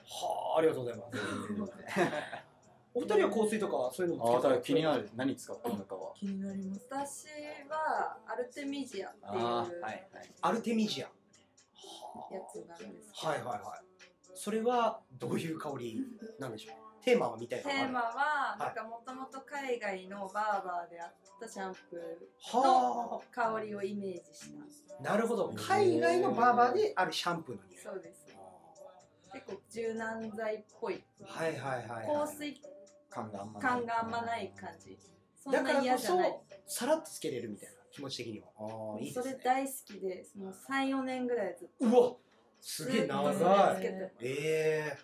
はあありがとうございます。お二人は香水とかはそういうのあ気になる。る何使ってるのかは。気になります。私はアルテミジアっていうああはいはい。アルテミジアやつなんですけど。はいはいはい。それはどういう香りなんでしょう？テーマはみたいなテーマははいなんかもともと海外のバーバーであったシャンプはー香りをイメージした。あなるほど。海外のバーバーであるシャンプーの匂い。そうです。結構柔軟剤っぽい。はいはいはい、はい、香水。感があんま感があんまない感じ。そんなだからこ嫌じゃなさらっとつけれるみたいな気持ち的には。ああいいですね。それ大好きでもう34年ぐらいずっとうわすげえ長い。ええ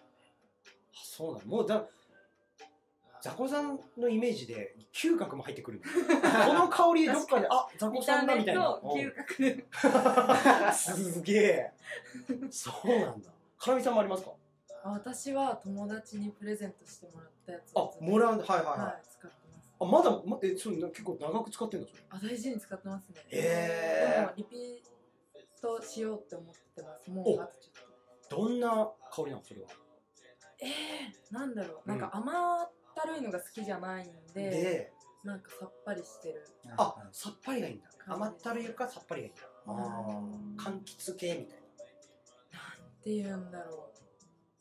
あそうなのもうだザコさんのイメージで嗅覚も入ってくる。<laughs> この香りどっかであザコさんだみ目たいな。と嗅覚 <laughs> すげえ。そうなんだ。かなみさんもありますか？あ私は友達にプレゼントしてもらったやつあもらうはいはいはい、はいあまだ、ま、えそう結構長く使ってんだそれ。あ大事に使ってますね。へー。でもリピートしようって思ってます。もおうあとちょっと。どんな香りなのそれは？えー、なんだろう、うん。なんか甘ったるいのが好きじゃないんででなんかさっぱりしてる。あさっぱりがいいんだ。甘ったるいかさっぱりがいいんだ。あうん。ー。柑橘系みたいな。っていうんだろう。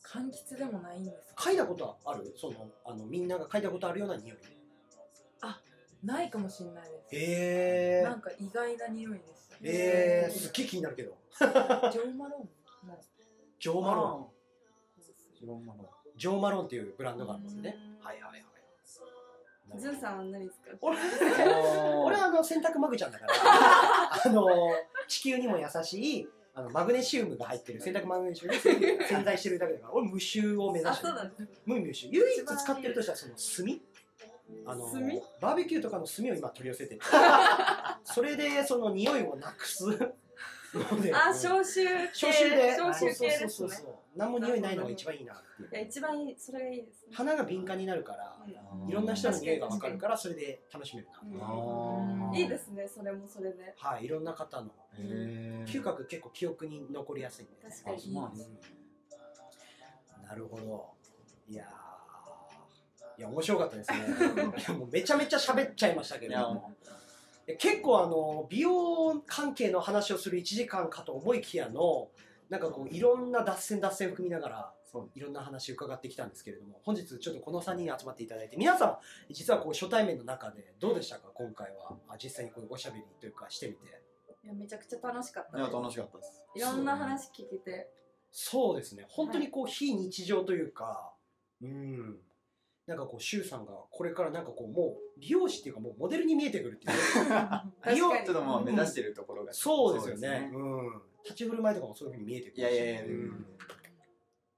柑橘でもないんです嗅いだことはある？そのあのみんなが嗅いだことあるような匂いないかもしれないです、へえ。なんか意外な匂いですえ。ー、すっげえ気になるけど。ジョーマロンのジョーマロン。ジロンマロン。ジョーマロンっていうブランドがあるんですね。うん。はいはいはいズンさんは何ですか？<laughs> 俺はあの洗濯マグちゃんだから <laughs> あの地球にも優しいあのマグネシウムが入ってる洗濯マグネシウムで洗洗剤してるだけだから俺無臭を目指あしてる。無無臭。唯一使ってるとしたらその炭あの炭？バーベキューとかの炭を今取り寄せてて。<laughs> それでその匂いをなくす。<laughs> ので。あうん消臭系。消臭で。消臭系ですね。そうそうそうそう。何も匂いないのが一番いいなっていう。いや一番いいそれがいいですね。鼻が敏感になるからいろんな人の匂いが分かるからそれで楽しめるな。うん。いいですねそれもそれで。はいいろんな方の。嗅覚結構記憶に残りやすいんで確かに。うなんですなるほど。いやーいや面白かったですね。<laughs> いやもうめちゃめちゃ喋っちゃいましたけど結構あの美容関係の話をする1時間かと思いきやのなんかこういろんな脱線脱線含みながらいろんな話伺ってきたんですけれども本日ちょっとこの3人に集まっていただいて皆さん実はこう初対面の中でどうでしたか？今回は。あ実際にこういうおしゃべりというかしてみて。いやめちゃくちゃ楽しかったいやです楽しかったです。いろんな話聞けて。そうですね。本当にこう非日常というかうんなんかこう周さんがこれからなんかこうもう美容師っていうかもうモデルに見えてくるっていう。美 <laughs> 容確かに。ちょっともう目指してるところがそうですよね。そうん。立ち振る舞いとかもそういうふうに見えてくるし。いやいやいやうん。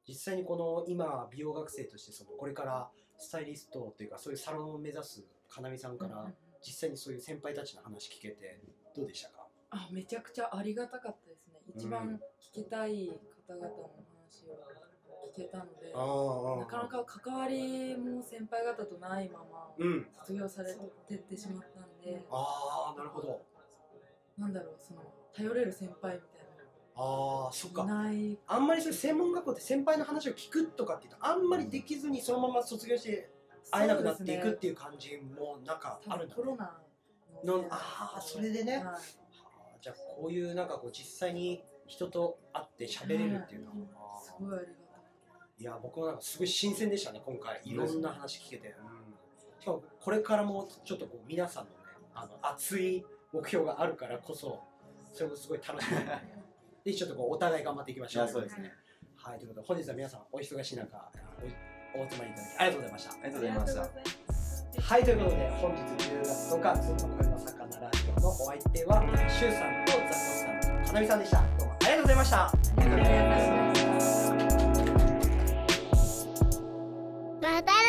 実際にこの今美容学生としてそのこれからスタイリストというかそういうサロンを目指すかなみさんから実際にそういう先輩たちの話聞けてどうでしたか？あめちゃくちゃありがたかったですね。一番聞きたい方々の話を聞けたので、なかなか関わりも先輩方とないままうん。卒業されてってしまったんで、ああなるほど。なんだろうその頼れる先輩みたいああそっか。なない。あんまりそういう専門学校って先輩の話を聞くとかってあんまりできずにそのまま卒業して会えなくなっていくっていう感じもなんかあるんだね。コロナののあーそれでね。はい。はあじゃあこういうなんかこう実際に人と会って喋れるっていうのは、すごいありがたいいや僕もなんかすごい新鮮でしたね今回。いろんな話聞けて、しかもこれからもちょっとこう皆さんのねあの熱い目標があるからこそそれもすごい楽しみ <laughs> でちょっとこうお互い頑張っていきまいしょう。やそうですね。はいということで本日は皆さんお忙しい中おお集まりいただきありがとうございました。ありがとうございました。はいということで本日10月10日ずっと声の魚ラジオのお相手はシュウさんとザコさんとかなみさんでした。どうもありがとうございました。ありがとうございましたまた来週